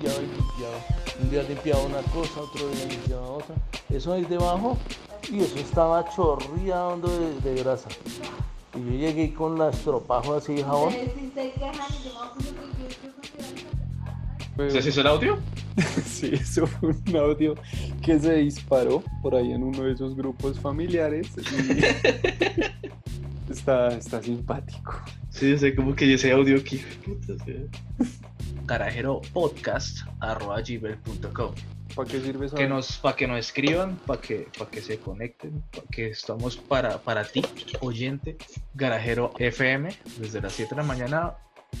limpiaba y limpiaba. Un día limpiaba una cosa, otro día limpiaba otra. Eso ahí debajo y eso estaba chorreando de, de grasa. Y yo llegué con la estropajo así de jabón. ¿Se hizo el audio? Sí, eso fue un audio que se disparó por ahí en uno de esos grupos familiares. y está, está simpático. Sí, sé como que ese audio aquí. garajeropodcast.com ¿Para qué sirve eso? que nos, para que nos escriban, para que, para que se conecten, para que estamos para, para ti, oyente, Garajero FM, desde las 7 de la mañana,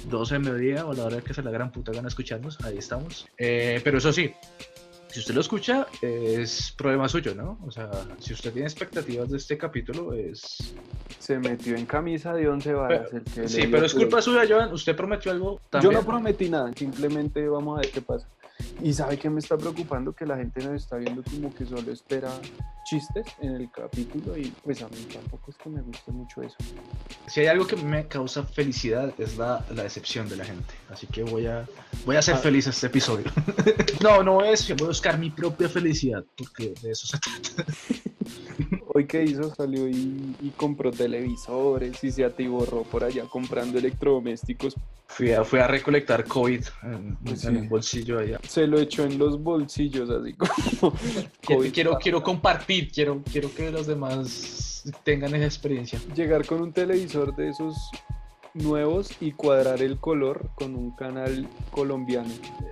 12 de mediodía o la hora que se la gran puta gana escucharnos, ahí estamos. Eh, pero eso sí, si usted lo escucha, es problema suyo, ¿no? O sea, si usted tiene expectativas de este capítulo, es... Se metió en camisa de once varas. el que Sí, pero es culpa suya, Joan. Usted prometió algo Yo también. no prometí nada, simplemente vamos a ver qué pasa. Y sabe que me está preocupando que la gente nos está viendo como que solo espera chistes en el capítulo y pues a mí tampoco es que me guste mucho eso. Si hay algo que me causa felicidad es la, la decepción de la gente. Así que voy a, voy a ser Ah. feliz este episodio. no, no es voy a buscar mi propia felicidad, porque de eso se trata. Hoy que hizo salió y, y compró televisores y se atiborró por allá comprando electrodomésticos. Fui a, fui a recolectar COVID en, Pues en sí. un bolsillo allá. Se lo echó en los bolsillos así como... COVID. Quiero, quiero compartir, quiero, quiero que los demás tengan esa experiencia. Llegar con un televisor de esos nuevos y cuadrar el color con un canal colombiano.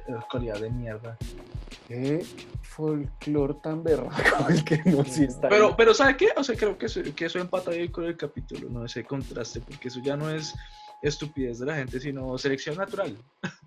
Eh, Calidad de mierda. Qué folclore tan berraco el que no sí está Pero, pero ¿sabe qué? O sea, creo que eso, que eso empata con el capítulo, ¿no? Ese contraste, porque eso ya no es estupidez de la gente, sino selección natural.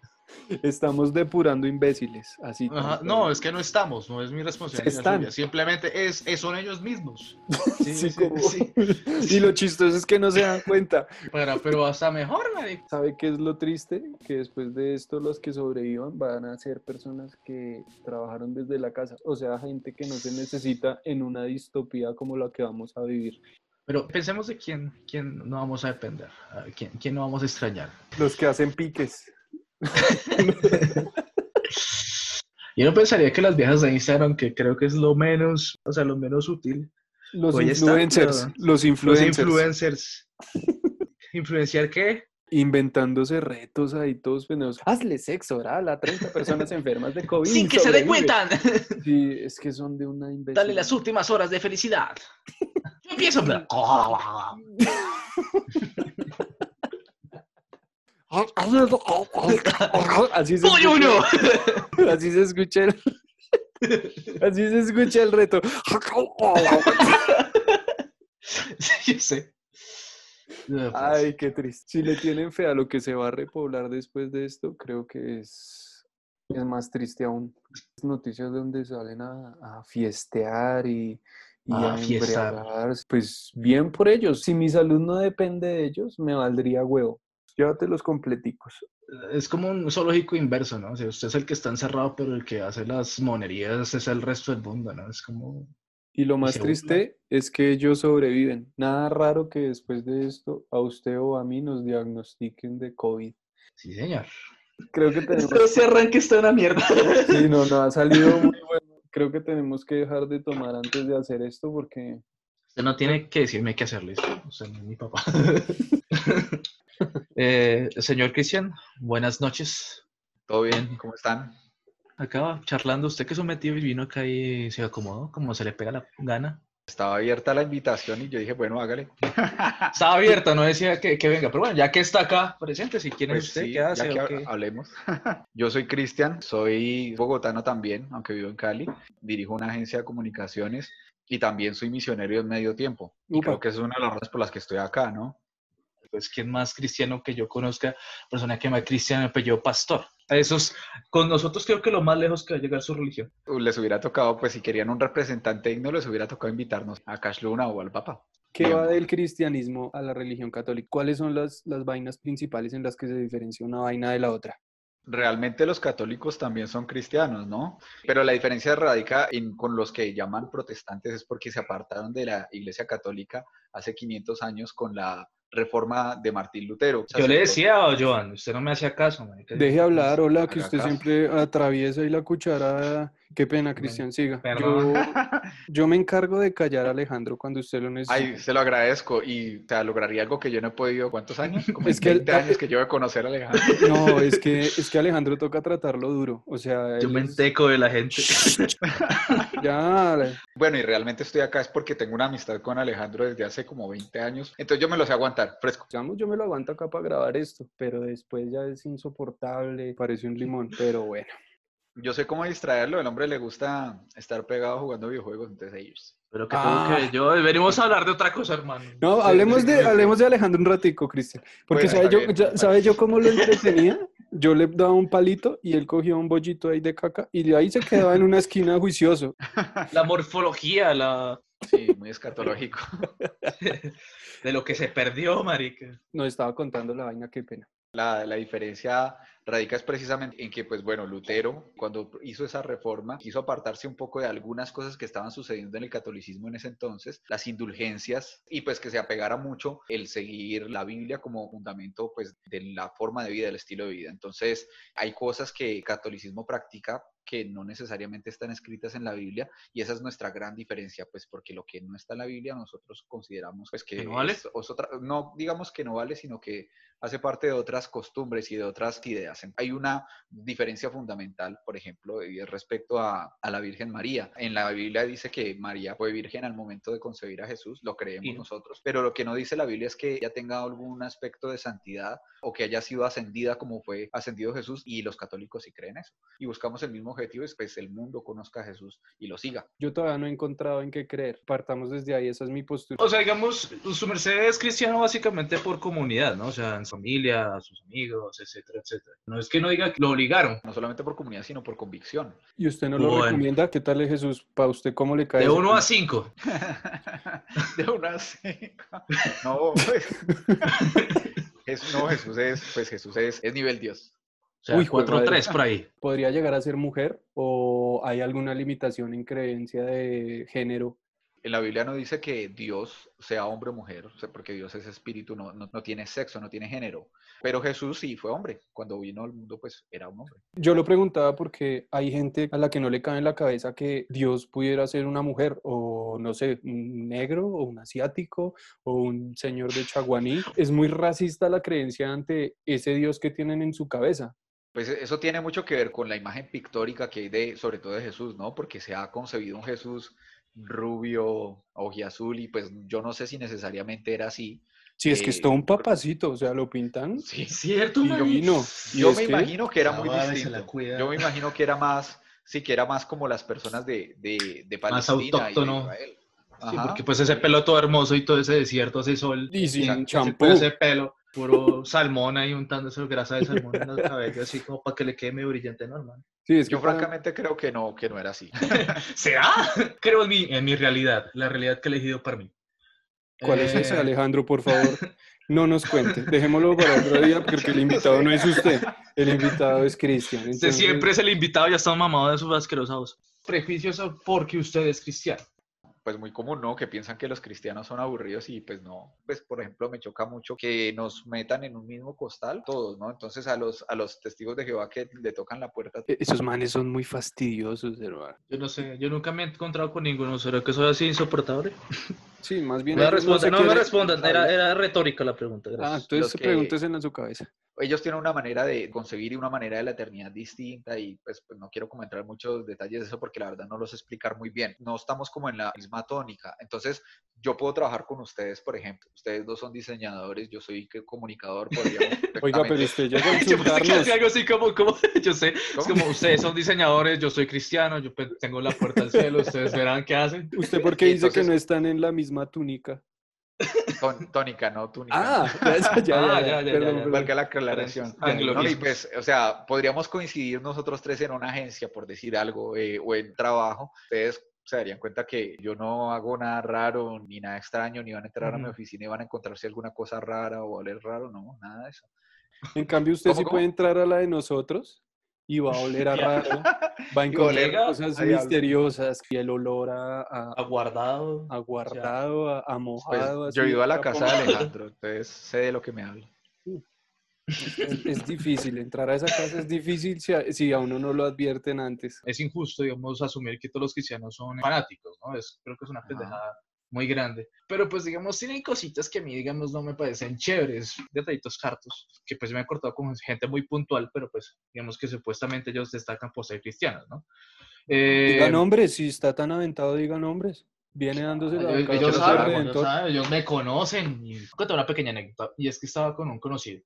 Estamos depurando imbéciles, así. Ajá, No, es que no estamos, no es mi responsabilidad. Están. suya, Simplemente es, es- son ellos mismos. Sí, Sí, sí. Y lo chistoso es que no se dan cuenta. Pero, pero hasta mejor, marico. ¿Sabe qué es lo triste? Que después de esto los que sobrevivan van a ser personas que trabajaron desde la casa. O sea, gente que no se necesita en una distopía como la que vamos a vivir. Pero pensemos de quién, quién no vamos a depender, a quién, quién no vamos a extrañar. Los que hacen piques. Yo no pensaría que las viejas de Instagram, que creo que es lo menos, o sea, lo menos útil. Los Oye, está, influencers. pero- Los Los influencers. influencers. ¿Influenciar qué? inventándose retos ahí todos pendejos. Hazle sexo oral a 30 personas enfermas de COVID. Sin que se sobrevive. cuenta. Sí, es que son de una imbécil. Dale las últimas horas de felicidad. Yo empiezo. Así se ¡Soy uno! escucha- Así se escucha el... Así se escucha el reto. Sí, yo sé. pues, Ay, qué triste. Si le tienen fe a lo que se va a repoblar después de esto, creo que es, es más triste aún. Noticias donde salen a, a fiestear y, y A a fiestar. embriagarse. Pues bien por ellos. Si mi salud no depende de ellos, me valdría huevo. Llévate los completicos. Es como un zoológico inverso, ¿no? O sea, usted es el que está encerrado, pero el que hace las monerías es el resto del mundo, ¿no? Es como... Y lo más triste es que ellos sobreviven. Nada raro que después de esto a usted o a mí nos diagnostiquen de COVID. Sí, señor. Creo que tenemos... Ese arranque está una mierda. Sí, no, no, ha salido muy bueno. Creo que tenemos que dejar de tomar antes de hacer esto porque Usted no tiene que decirme qué hacer, listo. O sea, no es mi papá. Eh, señor Cristian, buenas noches. ¿Todo bien? ¿Cómo están? Acaba charlando, usted que es un metido y vino acá y se acomodó, como se le pega la gana. Estaba abierta la invitación y yo dije, bueno, hágale. Estaba abierta, no decía que, que venga, pero bueno, ya que está acá presente, si quiere Pues usted, sí, ¿qué hace? ya que hablemos. Yo soy Cristian, soy bogotano también, aunque vivo en Cali. Dirijo una agencia de comunicaciones y también soy misionero en medio tiempo. Y Upa. creo que es una de las razones por las que estoy acá, ¿no? Pues, ¿quién más cristiano que yo conozca? Persona que me cristiano, apellido pastor. Esos, con nosotros creo que lo más lejos que va a llegar su religión. Les hubiera tocado, pues si querían un representante digno, les hubiera tocado invitarnos a Cash Luna o al Papa. ¿qué va del cristianismo a la religión católica? ¿Cuáles son las, las vainas principales en las que se diferencia una vaina de la otra? Realmente los católicos también son cristianos, ¿no? Pero la diferencia radica en, con los que llaman protestantes es porque se apartaron de la Iglesia Católica hace 500 años con la reforma de Martín Lutero. Yo le decía a Joan, usted no me hacía caso. marica. Deje hablar, hola, que usted caso. siempre atraviesa y la cuchara. Qué pena, Cristian, siga. Yo, yo me encargo de callar a Alejandro cuando usted lo necesite. Ay, se lo agradezco y sea, lograría algo que yo no he podido. ¿Cuántos años? Como Es que el- 20 años que yo de conocer a Alejandro. No, es que, es que Alejandro toca tratarlo duro. O sea, Yo me es- enteco de la gente. ya, Bueno, y realmente estoy acá es porque tengo una amistad con Alejandro desde hace como 20 años. Entonces yo me lo sé aguantar, fresco. digamos, yo me lo aguanto acá para grabar esto, pero después ya es insoportable, parece un limón, pero bueno. Yo sé cómo distraerlo. El hombre le gusta estar pegado jugando videojuegos. Entonces ellos. Pero que Ah. tengo que yo, venimos a hablar de otra cosa, hermano. No, Sí, hablemos sí, de, hablemos de Alejandro un ratico, Cristian. Porque Bueno, ¿sabe, está yo, bien, ya- me ¿sabe parece. yo cómo lo entretenía? Yo le daba un palito y él cogía un bollito ahí de caca y de ahí se quedaba en una esquina juicioso. La morfología, la Sí, muy escatológico. de lo que se perdió, marica. Nos estaba contando la vaina, qué pena. La, la diferencia radica es precisamente en que, pues bueno, Lutero, cuando hizo esa reforma, quiso apartarse un poco de algunas cosas que estaban sucediendo en el catolicismo en ese entonces, las indulgencias, y pues que se apegara mucho el seguir la Biblia como fundamento, pues, de la forma de vida, del estilo de vida. Entonces, hay cosas que el catolicismo practica que no necesariamente están escritas en la Biblia, y esa es nuestra gran diferencia, pues porque lo que no está en la Biblia nosotros consideramos pues que, ¿Que no vale? es- es otra- no digamos que no vale, sino que hace parte de otras costumbres y de otras ideas. Hay una diferencia fundamental, por ejemplo, respecto a, a la Virgen María. En la Biblia dice que María fue virgen al momento de concebir a Jesús, lo creemos nosotros, pero lo que no dice la Biblia es que ella tenga algún aspecto de santidad o que haya sido ascendida como fue ascendido Jesús y los católicos sí creen eso. Y buscamos el mismo objetivo, es pues el mundo conozca a Jesús y lo siga. Yo todavía no he encontrado en qué creer. Partamos desde ahí, esa es mi postura. O sea, digamos, su merced es cristiano básicamente por comunidad, ¿no? O sea, en su familia, sus amigos, etcétera, etcétera. No es que no diga que lo obligaron. No solamente por comunidad, sino por convicción. ¿Y usted no lo Bueno. recomienda? ¿Qué tal es Jesús? ¿Para usted cómo le cae? De ese 1 a pan? 5. de una seca. No, pues. Jes- no, Jesús es, pues Jesús es, es nivel Dios. O sea, Uy, jue 4 3 madre. por ahí. ¿Podría llegar a ser mujer o hay alguna limitación en creencia de género? En la Biblia no dice que Dios sea hombre o mujer, porque Dios es espíritu, no, no, no tiene sexo, no tiene género. Pero Jesús sí fue hombre. Cuando vino al mundo, pues era un hombre. Yo lo preguntaba porque hay gente a la que no le cabe en la cabeza que Dios pudiera ser una mujer o no sé, un negro o un asiático o un señor de Chaguaní. Es muy racista la creencia ante ese Dios que tienen en su cabeza. Pues eso tiene mucho que ver con la imagen pictórica que hay de, sobre todo de Jesús, ¿no? Porque se ha concebido un Jesús rubio, ojiazul, y pues yo no sé si necesariamente era así. Si es que es todo Eh, un papacito, o sea, lo pintan Sí, Es cierto, y. Y Yo es me que- imagino que era muy distinto. Yo me imagino que era más, sí, que era más como las personas de, de, de Palestina y de autóctono. Israel. Sí, porque pues ese pelo todo hermoso y todo ese desierto, hace sol. Y sin ese- champú. Ese pelo, puro salmón ahí untándose grasa de salmón en el cabello, así como para que le quede medio brillante normal. Sí, es que Yo para- francamente creo que no, que no era así. ¿Será? Creo en mi, en mi realidad, la realidad que he elegido para mí. ¿Cuál es Eh, esa, Alejandro, por favor? No nos cuente. Dejémoslo para otro día porque el invitado no es usted. El invitado es Cristian. Usted siempre es el invitado, ya está mamado de sus asquerosos prejuicios porque usted es cristiano. Pues muy común, ¿no? Que piensan que los cristianos son aburridos y pues no. Pues por ejemplo me choca mucho que nos metan en un mismo costal todos, ¿no? Entonces a los, a los testigos de Jehová que le tocan la puerta e- Esos manes son muy fastidiosos, hermano. Yo no sé, yo nunca me he encontrado con ninguno. ¿Será que soy así insoportable? Sí, más bien. Respondan, se no me respondan, era, era retórica la pregunta. Ah, Gracias. entonces Los que- pregúntesela en su cabeza. ellos tienen una manera de concebir y una manera de la eternidad distinta y pues, pues no quiero comentar muchos detalles de eso porque la verdad no los explicar muy bien. No estamos como en la misma tónica. Entonces, yo puedo trabajar con ustedes, por ejemplo. Ustedes dos son diseñadores, yo soy que- comunicador, Oiga, pero usted llegó a Yo que algo así como, como, yo sé, es ¿Cómo? como ustedes son diseñadores, yo soy cristiano, yo tengo la puerta al cielo, ustedes verán qué hacen. ¿Usted por qué dice que Entonces- no están en la misma túnica? Tón- tónica, no túnica. Ah, ya, ya, ya. Ya, ya, ya, ya, ya. Valga la aclaración. No, y pues, o sea, podríamos coincidir nosotros tres en una agencia, por decir algo, eh, o en trabajo. Ustedes se darían cuenta que yo no hago nada raro, ni nada extraño, ni van a entrar a mi oficina y van a encontrarse alguna cosa rara o oler raro, no, nada de eso. En cambio, usted ¿Cómo, sí cómo? puede entrar a la de nosotros y va a oler a raro, va a a encontrar a- cosas a misteriosas y el olor a, a- Aguardado. a guardado, a, a Pues mojado. yo así, he ido a la a casa de. Alejandro, entonces sé de lo que me habla. Es, es difícil, entrar a esa casa es difícil si a, si a uno no lo advierten antes. Es injusto, digamos, asumir que todos los cristianos son fanáticos, ¿no? Es, creo que es una pendejada muy grande. Pero pues, digamos, tienen cositas que a mí, digamos, no me parecen chéveres, detallitos hartos, que pues me he cortado con gente muy puntual, pero pues, digamos que supuestamente ellos destacan por ser cristianos, ¿no? Eh, Digan nombres, si está tan aventado, digan nombres. Viene dándose la ellos, ellos saben, ellos redentor. saben, ellos me conocen. Y cuento una pequeña anécdota, y es que estaba con un conocido.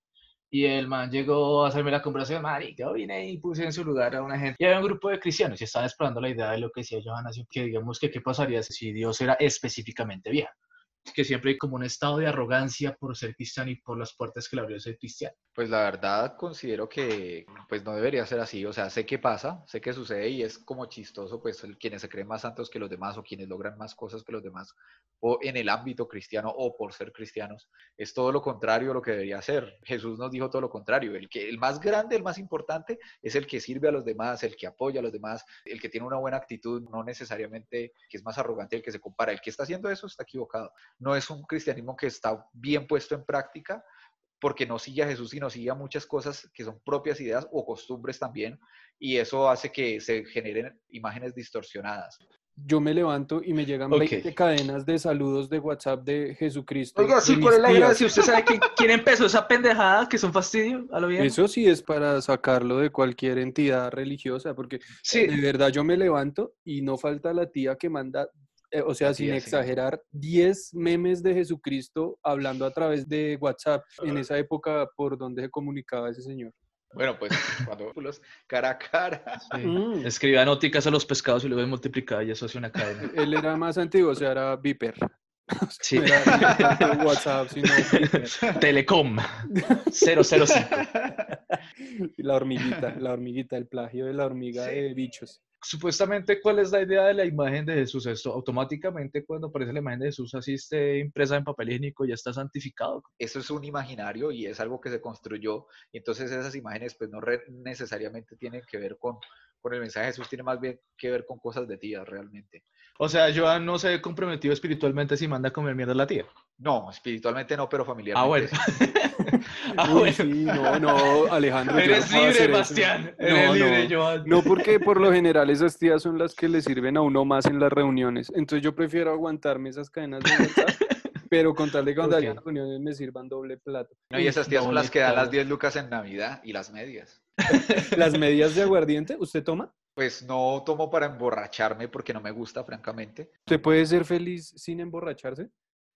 Y el man llegó a hacerme la conversación, marica, vine y puse en su lugar a una gente. Y había un grupo de cristianos y estaban explorando la idea de lo que decía Johanna, que digamos que qué pasaría si Dios era específicamente vieja. Que siempre hay como un estado de arrogancia por ser cristiano y por las puertas que le abrió ser cristiano. Pues la verdad considero que pues no debería ser así, o sea, sé que pasa, sé que sucede y es como chistoso pues quienes se creen más santos que los demás o quienes logran más cosas que los demás o en el ámbito cristiano o por ser cristianos, es todo lo contrario a lo que debería ser. Jesús nos dijo todo lo contrario, el que el más grande, el más importante es el que sirve a los demás, el que apoya a los demás, el que tiene una buena actitud, no necesariamente que es más arrogante el que se compara, el que está haciendo eso está equivocado. No es un cristianismo que está bien puesto en práctica, porque no sigue a Jesús, sino sigue a muchas cosas que son propias ideas o costumbres también, y eso hace que se generen imágenes distorsionadas. Yo me levanto y me llegan Ok. 20 cadenas de saludos de WhatsApp de Jesucristo. Oiga, sí, mis el tías. gracia, ¿usted sabe quién, quién empezó esa pendejada que son fastidio? A lo bien. Eso sí es para sacarlo de cualquier entidad religiosa, porque Sí, de verdad yo me levanto y no falta la tía que manda, eh, o sea, sin exagerar, 10 memes de Jesucristo hablando a través de WhatsApp en esa época por donde se comunicaba ese señor. Bueno, pues cuando los cara a cara. Mm. Escribía nóticas a los pescados y luego multiplicaba y eso hace una cadena. Él era más antiguo, o sea, era Viper. Sí. Era, era WhatsApp, sino Viper. Telecom 005. La hormiguita, la hormiguita, el plagio de la hormiga Sí. de bichos. Supuestamente, ¿cuál es la idea de la imagen de Jesús? Esto automáticamente cuando aparece la imagen de Jesús así esté impresa en papel higiénico ya está santificado. Eso es un imaginario y es algo que se construyó. y Entonces esas imágenes pues no necesariamente tienen que ver con, con el mensaje de Jesús, tiene más bien que ver con cosas de tía realmente. O sea, Joan no se ve comprometido espiritualmente si manda a comer mierda a la tía. No, espiritualmente no, pero familiarmente. Ah, bueno. sí. ah, Uy, bueno. sí, no, no, Alejandro. no Eres puedo libre. Bastián. No, Eres no. libre, Joan. No, porque por lo general esas tías son las que le sirven a uno más en las reuniones. Entonces yo prefiero aguantarme esas cadenas de WhatsApp, pero con tal de que cuando haya reuniones me sirvan doble plato. No, y esas tías son las que dan las Doble 10 lucas en Navidad y las medias. Las medidas de aguardiente, ¿usted toma? Pues no tomo para emborracharme porque no me gusta, francamente. ¿Usted puede ser feliz sin emborracharse?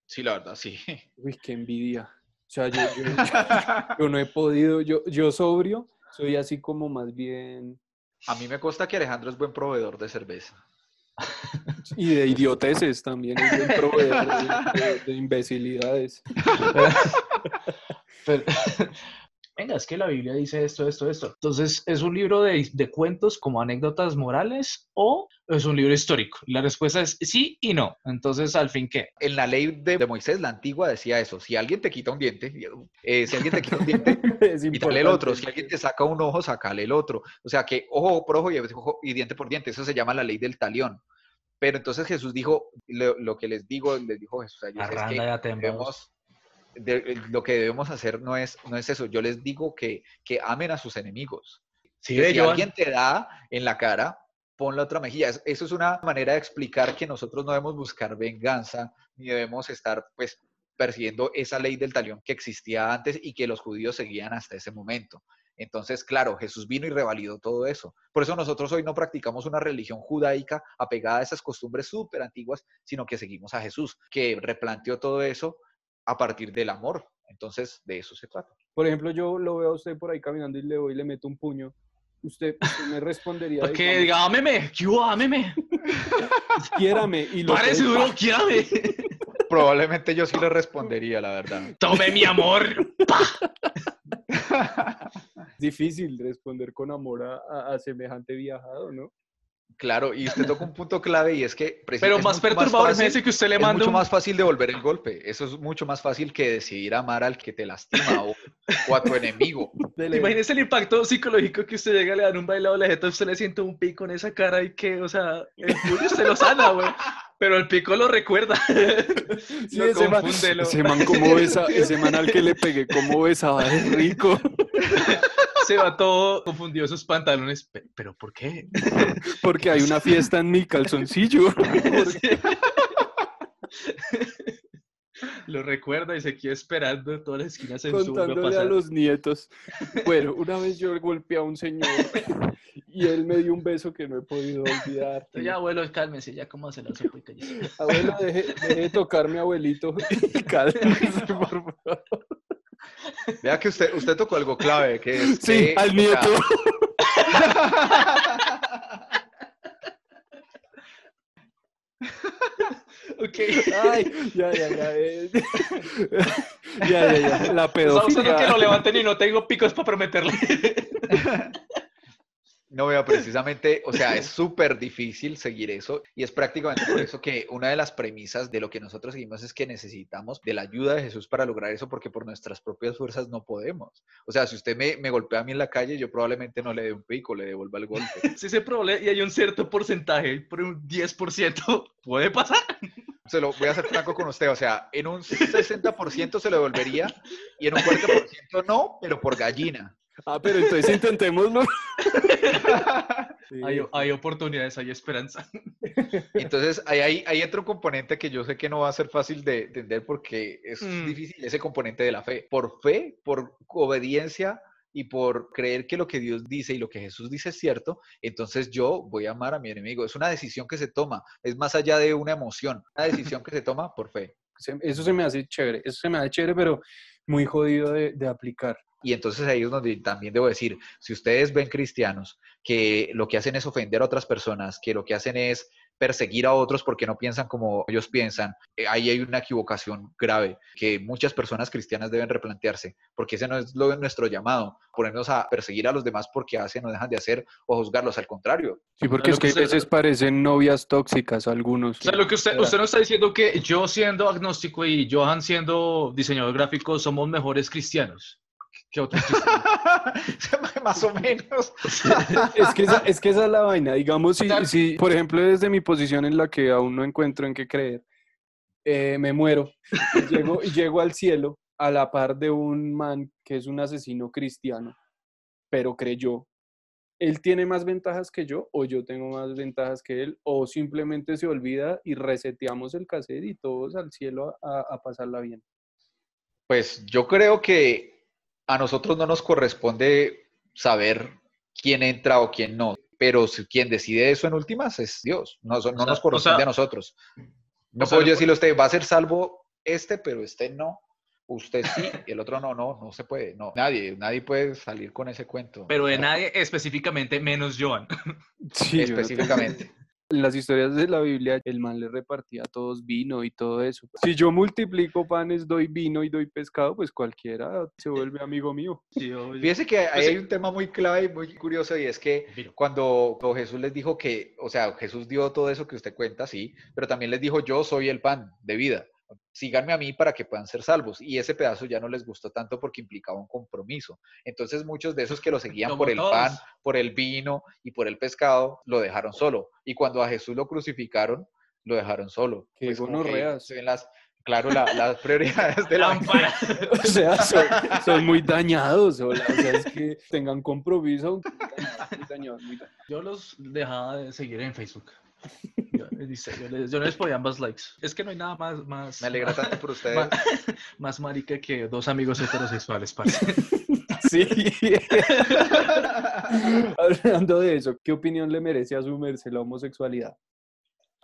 Sí, la verdad, sí. Uy, qué envidia. O sea, yo, yo- yo no he podido, yo, yo sobrio, soy así como más bien... A mí me consta que Alejandro es buen proveedor de cerveza. Y de idioteces también, es buen proveedor de, de- de imbecilidades. Pero- Venga, es que la Biblia dice esto, esto, esto. Entonces, ¿es un libro de, de cuentos como anécdotas morales o es un libro histórico? La respuesta es sí y no. Entonces, ¿al fin qué? En la ley de, de Moisés, la antigua, decía eso. Si alguien te quita un diente, eh, si alguien te quita un diente, quítale el otro. Si alguien te saca un ojo, sacale el otro. O sea que ojo por ojo y, ojo y diente por diente. Eso se llama la ley del talión. Pero entonces Jesús dijo, lo, lo que les digo, les dijo Jesús a ellos, es que debemos- de- eh, lo que debemos hacer no es, no es eso. Yo les digo que, que amen a sus enemigos. Sí, que ve, si Joan. alguien te da en la cara, pon la otra mejilla. Es- Eso es una manera de explicar que nosotros no debemos buscar venganza, ni debemos estar, pues, persiguiendo esa ley del talión que existía antes y que los judíos seguían hasta ese momento. Entonces, claro, Jesús vino y revalidó todo eso. Por eso nosotros hoy no practicamos una religión judaica apegada a esas costumbres súper antiguas, sino que seguimos a Jesús, que replanteó todo eso a partir del amor. Entonces, de eso se trata. Por ejemplo, yo lo veo a usted por ahí caminando y le voy y le meto un puño. Usted, usted me respondería. Porque diga, ámeme, ¿qué hubo? ámeme. Quiérame y lo Parece duro, quiérame. Probablemente yo sí le respondería, la verdad. Tome mi amor. Difícil responder con amor a, a- a semejante viajado, ¿no? Claro, y usted toca un punto clave y es que... Pero es más mucho perturbador es fácil- ese que usted le Es manda mucho un- más fácil devolver el golpe. Eso es mucho más fácil que decidir amar al que te lastima o, o a tu enemigo. Imagínese el impacto psicológico que usted llega, le dan un bailado a la jeta, usted le siente un pico en esa cara y que, o sea, el puño usted lo sana, güey. Pero el pico lo recuerda. Sí, Lo ese man, ese man como besa, ese man al que le pegué como besaba es rico. Se va todo confundido esos pantalones. "Pe- ¿Pero por qué? Porque hay una fiesta en mi calzoncillo. Lo recuerda y se queda esperando en todas las esquinas en su vuelve a contándole a los nietos. Bueno, una vez yo golpeé a un señor y él me dio un beso que no he podido olvidar. Ya, abuelo, cálmese, ya cómo se la sopa y. Abuelo, deje, deje de tocar mi abuelito y cálmese, por favor. Vea que usted, usted tocó algo clave, que es Sí, que, al nieto. Ok. Ay, ya, ya, ya. eh. Ya, ya, ya. La Estamos usando que lo pedofilia. levanten y no tengo picos para prometerle. No vea, precisamente, o sea, es súper difícil seguir eso y es prácticamente por eso que una de las premisas de lo que nosotros seguimos es que necesitamos de la ayuda de Jesús para lograr eso porque por nuestras propias fuerzas no podemos. O sea, si usted me, me golpea a mí en la calle, yo probablemente no le dé un pico, le devuelva el golpe. Si ese problema y hay un cierto porcentaje, por un 10%, puede pasar. Se lo voy a ser franco con usted, o sea, en un 60% se lo devolvería y en un 40% no, pero por gallina. Ah, pero entonces intentémoslo. Sí. Hay, hay oportunidades, hay esperanza. Entonces, ahí, ahí entra un componente que yo sé que no va a ser fácil de entender porque es Mm. difícil ese componente de la fe. Por fe, por obediencia y por creer que lo que Dios dice y lo que Jesús dice es cierto, entonces yo voy a amar a mi enemigo. Es una decisión que se toma, es más allá de una emoción, una decisión que se toma por fe. Eso se me hace chévere, eso se me hace chévere, pero muy jodido de, de aplicar. Y entonces ahí es donde también debo decir, si ustedes ven cristianos que lo que hacen es ofender a otras personas, que lo que hacen es perseguir a otros porque no piensan como ellos piensan, eh, ahí hay una equivocación grave que muchas personas cristianas deben replantearse, porque ese no es lo de nuestro llamado, ponernos a perseguir a los demás porque hacen o dejan de hacer o juzgarlos, al contrario. Sí, porque Lo es que a veces parecen novias tóxicas algunos. O sea, lo que usted, usted no está diciendo que yo siendo agnóstico y Johan siendo diseñador gráfico somos mejores cristianos que otros más o menos. Es que, esa, es que esa es la vaina. Digamos, si, O sea- si, por ejemplo, desde mi posición en la que aún no encuentro en qué creer, eh, me muero y llego, llego al cielo a la par de un man que es un asesino cristiano, pero creyó. ¿Él tiene más ventajas que yo o yo tengo más ventajas que él? ¿O simplemente se olvida y reseteamos el cassette y todos al cielo a, a pasarla bien? Pues yo creo que a nosotros no nos corresponde saber quién entra o quién no, pero si- quien decide eso en últimas es Dios, no, so- no sea- nos o corresponde sea- a nosotros. No puedo yo decirle a usted, va a ser salvo este, pero este no, usted sí, y el otro no, no, no se puede, no, nadie, nadie puede salir con ese cuento. Pero de nadie específicamente menos Johan. Sí, Específicamente. En las historias de la Biblia, el man le repartía a todos vino y todo eso. Si yo multiplico panes, doy vino y doy pescado, pues cualquiera se vuelve amigo mío. Fíjese que ahí Pues hay sí. un tema muy clave y muy curioso y es que cuando cuando Jesús les dijo que, o sea, Jesús dio todo eso que usted cuenta, sí, pero también les dijo, yo soy el pan de vida. Síganme a mí para que puedan ser salvos. Y ese pedazo ya no les gustó tanto porque implicaba un compromiso. Entonces muchos de esos que lo seguían Como por el todos. pan, por el vino y por el pescado, lo dejaron solo. Y cuando a Jesús lo crucificaron, lo dejaron solo. Qué Pues gonorreas. las, claro, la- las prioridades de la. O sea, son, son muy dañados. O sea, es que tengan compromiso. Muy dañados, muy dañados. Yo los dejaba de seguir en Facebook. Yo, les dice- yo les, yo les podía más likes. Es que no hay nada más, más, Me alegra tanto por ustedes. más, más marica que dos amigos heterosexuales, parce. Sí. Hablando de eso, ¿qué opinión le merece asumirse la homosexualidad?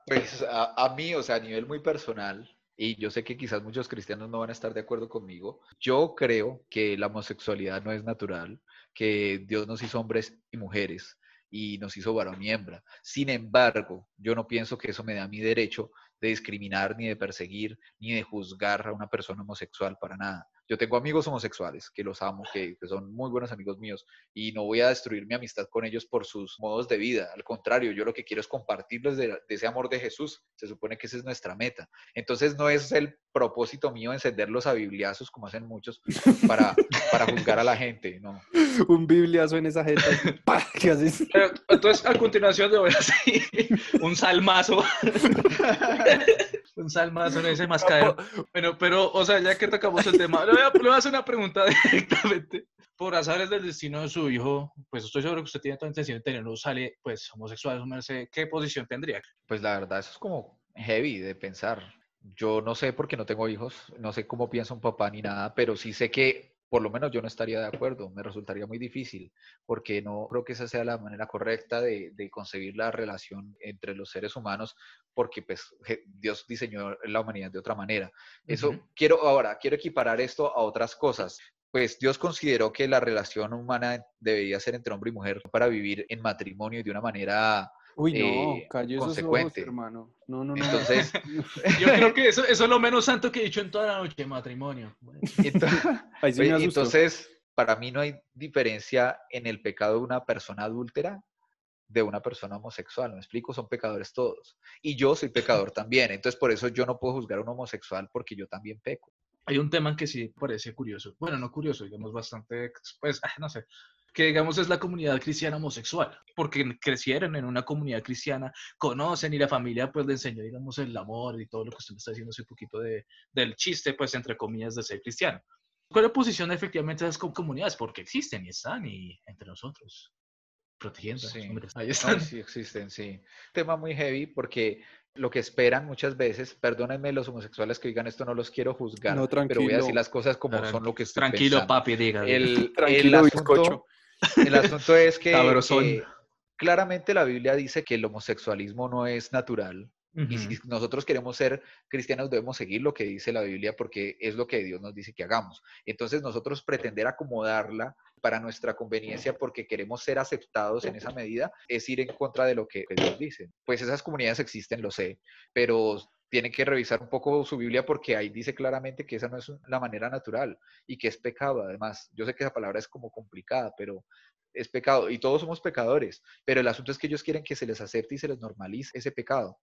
Pues a, a mí, o sea, a nivel muy personal, y yo sé que quizás muchos cristianos no van a estar de acuerdo conmigo, yo creo que la homosexualidad no es natural, que Dios nos hizo hombres y mujeres y nos hizo varón y hembra. Sin embargo, yo no pienso que eso me da mi derecho de discriminar, ni de perseguir, ni de juzgar a una persona homosexual para nada. Yo tengo amigos homosexuales que los amo, que, que son muy buenos amigos míos y no voy a destruir mi amistad con ellos por sus modos de vida. Al contrario, yo lo que quiero es compartirles de, de ese amor de Jesús. Se supone que esa es nuestra meta. Entonces no es el propósito mío encenderlos a bibliazos como hacen muchos para, para juzgar a la gente, no. Un bibliazo en esa. ¡pah! ¿Qué haces? Pero, entonces, a continuación de voy a hacer un salmazo. Un salmazo en ese mascadero. Bueno, pero, o sea, ya que tocamos el tema, le voy a, le voy a hacer una pregunta directamente. Por azares del destino de su hijo, pues estoy seguro que usted tiene toda intención de tenerlo, sale, pues, homosexual, ¿qué posición tendría? Pues la verdad, eso es como heavy de pensar. Yo no sé porque no tengo hijos, no sé cómo piensa un papá ni nada, pero sí sé que por lo menos yo no estaría de acuerdo, me resultaría muy difícil, porque no creo que esa sea la manera correcta de, de concebir la relación entre los seres humanos, porque pues Dios diseñó la humanidad de otra manera. Eso quiero ahora, quiero equiparar esto a otras cosas. Pues Dios consideró que la relación humana debería ser entre hombre y mujer para vivir en matrimonio y de una manera Uy, no, eh, esos ojos, consecuente. hermano. No, no, no. Entonces, Yo creo que eso, eso es lo menos santo que he dicho en toda la noche, matrimonio. Bueno, ento- Ahí sí. Entonces, para mí no hay diferencia en el pecado de una persona adúltera de una persona homosexual. ¿Me explico? Son pecadores todos. Y yo soy pecador también. Entonces, por eso yo no puedo juzgar a un homosexual porque yo también peco. Hay un tema que sí parece curioso. Bueno, no curioso, digamos bastante, pues, no sé, que digamos es la comunidad cristiana homosexual, porque crecieron en una comunidad cristiana, conocen y la familia pues le enseñó, digamos, el amor y todo lo que usted me está diciendo hace un poquito de, del chiste, pues, entre comillas, de ser cristiano. ¿Cuál es la posición efectivamente de esas co- comunidades? Porque existen y están y entre nosotros, protegiendo. Sí. ahí No, están. sí existen, sí. Tema muy heavy porque lo que esperan muchas veces, perdónenme los homosexuales que digan esto, no los quiero juzgar, No, pero voy a decir las cosas como son lo que estoy Tranquilo, pensando. papi, diga. El, el Tranquilo, asunto, bizcocho. El asunto es que, que claramente la Biblia dice que el homosexualismo no es natural. Y si nosotros queremos ser cristianos, debemos seguir lo que dice la Biblia porque es lo que Dios nos dice que hagamos. Entonces nosotros pretender acomodarla para nuestra conveniencia porque queremos ser aceptados en esa medida es ir en contra de lo que Dios dice. Pues esas comunidades existen, lo sé, pero tienen que revisar un poco su Biblia porque ahí dice claramente que esa no es la manera natural y que es pecado. Además, yo sé que esa palabra es como complicada, pero es pecado y todos somos pecadores, pero el asunto es que ellos quieren que se les acepte y se les normalice ese pecado.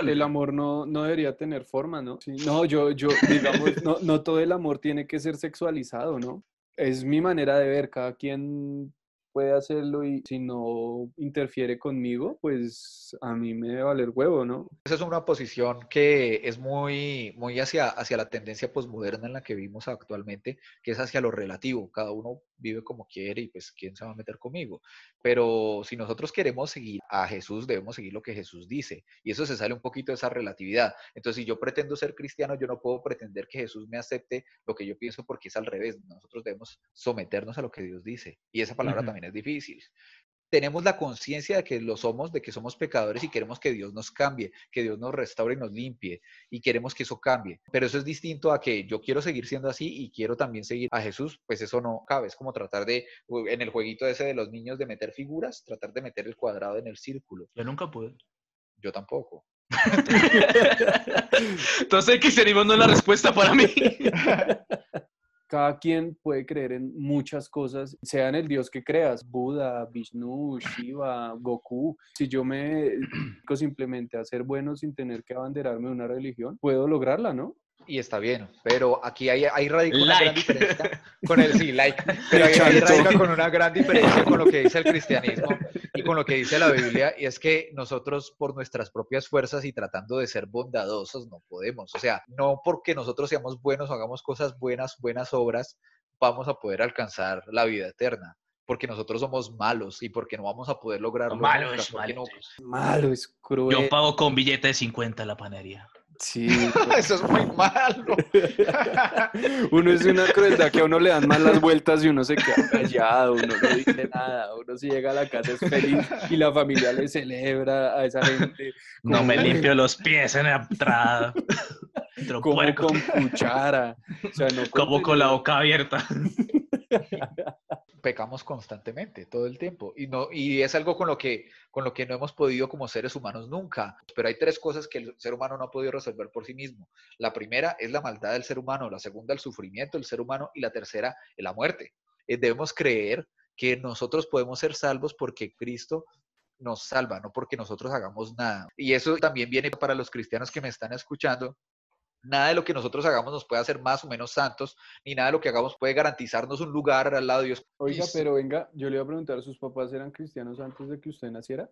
El amor no, no debería tener forma, ¿no? Sí, no, yo, yo, digamos, no, no todo el amor tiene que ser sexualizado, ¿no? Es mi manera de ver, cada quien puede hacerlo y si no interfiere conmigo, pues a mí me debe valer huevo, ¿no? Esa es una posición que es muy, muy hacia, hacia la tendencia posmoderna en la que vivimos actualmente, que es hacia lo relativo. Cada uno vive como quiere y pues quién se va a meter conmigo. Pero si nosotros queremos seguir a Jesús, debemos seguir lo que Jesús dice. Y eso se sale un poquito de esa relatividad. Entonces, si yo pretendo ser cristiano, yo no puedo pretender que Jesús me acepte lo que yo pienso porque es al revés. Nosotros debemos someternos a lo que Dios dice. Y esa palabra también es difícil tenemos la conciencia de que lo somos, de que somos pecadores y queremos que Dios nos cambie, que Dios nos restaure y nos limpie y queremos que eso cambie. Pero eso es distinto a que yo quiero seguir siendo así y quiero también seguir a Jesús, pues eso no cabe. Es como tratar de, en el jueguito ese de los niños de meter figuras, tratar de meter el cuadrado en el círculo. Yo nunca pude. Yo tampoco. Entonces el cristianismo no es la respuesta para mí. Cada quien puede creer en muchas cosas, sea en el Dios que creas, Buda, Vishnu, Shiva, Goku. Si yo me dedico simplemente a ser bueno sin tener que abanderarme de una religión, puedo lograrla, ¿no? Y está bien, pero aquí hay, hay radica una gran diferencia con el sí, like, pero Chanto. radica con una gran diferencia con lo que dice el cristianismo y con lo que dice la Biblia, y es que nosotros por nuestras propias fuerzas y tratando de ser bondadosos no podemos. O sea, no porque nosotros seamos buenos o hagamos cosas buenas, buenas obras, vamos a poder alcanzar la vida eterna. Porque nosotros somos malos y porque no vamos a poder lograrlo. Malo nunca, es malo. no- Malo, es cruel. Yo pago con billete de 50 en la panadería. Sí, Eso es muy malo. uno es una crueldad que a uno le dan más las vueltas y uno se queda callado, uno no dice nada, uno si llega a la casa es feliz y la familia le celebra a esa gente. No me limpio los pies en la entrada. Entro Como puerco. con cuchara. O sea, no Como con la boca abierta. pecamos constantemente, todo el tiempo. Y, no, y es algo con lo, que, con lo que no hemos podido como seres humanos nunca. Pero hay tres cosas que el ser humano no ha podido resolver por sí mismo. La primera es la maldad del ser humano, la segunda el sufrimiento del ser humano y la tercera la muerte. Eh, debemos creer que nosotros podemos ser salvos porque Cristo nos salva, no porque nosotros hagamos nada. Y eso también viene para los cristianos que me están escuchando, Nada de lo que nosotros hagamos nos puede hacer más o menos santos, ni nada de lo que hagamos puede garantizarnos un lugar al lado de Dios. Oiga, pero venga, yo le iba a preguntar, ¿sus papás eran cristianos antes de que usted naciera?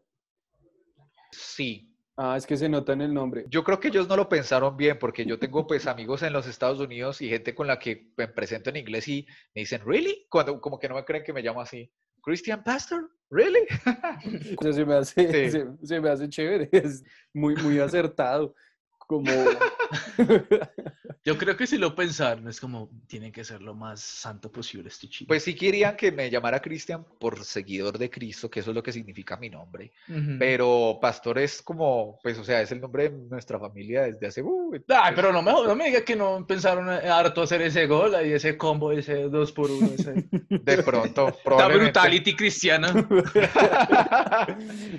Sí. Ah, es que se nota en el nombre. Yo creo que ellos no lo pensaron bien, porque yo tengo pues amigos en los Estados Unidos y gente con la que me presento en inglés y me dicen, ¿really? Cuando como que no me creen que me llamo así. Christian Pastor, ¿really? se, me hace, se, me hace chévere, es muy, muy acertado como... Yo creo que si lo pensaron, es como, tiene que ser lo más santo posible este chico. Pues sí querían que me llamara Cristian por seguidor de Cristo, que eso es lo que significa mi nombre. Pero pastor es como, pues, o sea, es el nombre de nuestra familia desde hace... Uh, Ay, pero no me, no me diga que no pensaron harto hacer ese gol y ese combo, ese dos por uno. Ese... De pronto, probablemente. La brutality cristiana.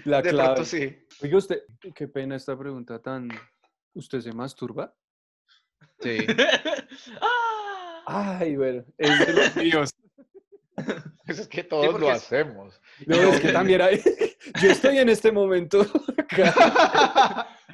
La de pronto sí. Oiga usted, qué pena esta pregunta tan ¿Usted se masturba? Sí. Ay, bueno, es de los míos. es que todos lo hacemos. No, es que también hay... Yo estoy en este momento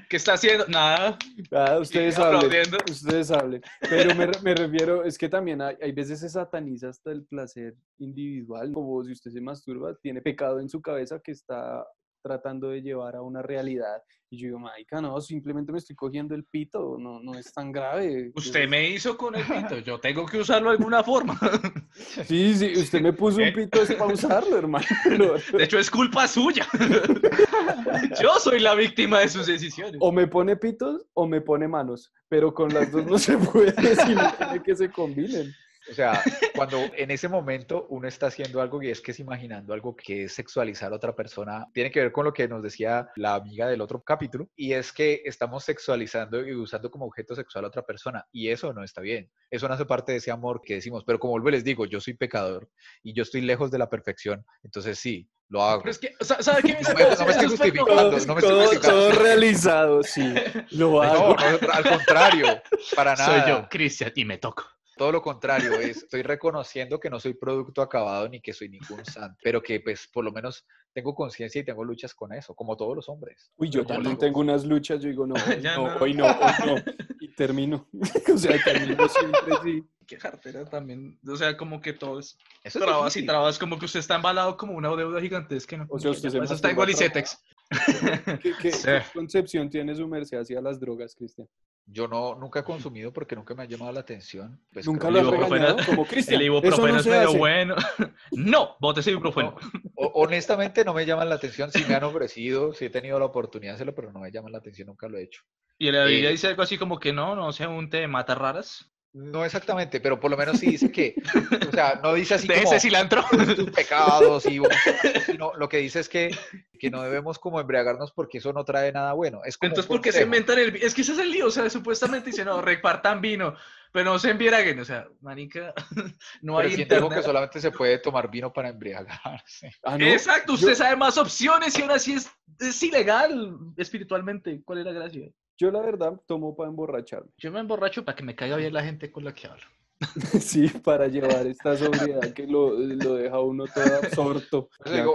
¿Qué está haciendo? Nada. Nada, ustedes hablen. Ustedes hablen. Pero me, me, refiero, es que también hay, hay veces se sataniza hasta el placer individual. Como si usted se masturba, tiene pecado en su cabeza que está tratando de llevar a una realidad. Y yo digo, marica, no, simplemente me estoy cogiendo el pito, no, no es tan grave. Usted me hizo con el pito, yo tengo que usarlo de alguna forma. Sí, sí, usted me puso un eh. pito es para usarlo, hermano. De hecho, es culpa suya. Yo soy la víctima de sus decisiones. O me pone pitos o me pone manos, pero con las dos no se puede, sino tiene que se combinen. O sea, cuando en ese momento uno está haciendo algo y es que es imaginando algo que es sexualizar a otra persona, tiene que ver con lo que nos decía la amiga del otro capítulo, y es que estamos sexualizando y usando como objeto sexual a otra persona, y eso no está bien. Eso no hace parte de ese amor que decimos, pero como vuelvo les digo, yo soy pecador y yo estoy lejos de la perfección, entonces sí, lo hago. Pero es que, ¿sabe qué me, no, me, no me estoy justificando, no me estoy justificando. Todo realizado, sí, lo hago. No, al contrario, para nada. Soy yo, Cristian, y me toco. Todo lo contrario, es, estoy reconociendo que no soy producto acabado ni que soy ningún santo, pero que pues por lo menos tengo conciencia y tengo luchas con eso, como todos los hombres. Uy, yo también tengo unas luchas, yo digo, no, no, hoy no, hoy no, y termino. o sea, termino siempre sí. Qué cartera también, o sea, como que todo es, eso trabas y trabas, como que usted está embalado como una deuda gigantesca, ¿no? O sea, usted se eso está igual y ¿Qué, qué, concepción tiene su merced hacia las drogas, Cristian? Yo no, nunca he consumido porque nunca me ha llamado la atención. Pues ¿Nunca lo he regañado? Como Cristian. El ibuprofeno es medio bueno. no, bote ese ibuprofeno. honestamente no me llaman la atención. Si me han ofrecido, si he tenido la oportunidad de hacerlo, pero no me llaman la atención, nunca lo he hecho. ¿Y la Biblia eh, dice algo así como que no, no sea un té de matas raras? No exactamente, pero por lo menos sí dice que, o sea, no dice así de como ese cilantro. tus pecados y sino lo que dice es que, que no debemos como embriagarnos porque eso no trae nada bueno. Es Entonces, ¿por qué se inventan el Es que ese es el lío, o sea, supuestamente dicen, no, repartan vino, pero no se embriaguen, o sea, manica, no hay quien dijo que solamente se puede tomar vino para embriagarse. ¿Ah, Exacto, usted sabe más opciones y ahora sí es, es ilegal espiritualmente. ¿Cuál es la gracia? Yo la verdad tomo para emborracharme. Yo me emborracho para que me caiga bien la gente con la que hablo. sí, para llevar esta sobriedad que lo, lo deja uno todo absorto.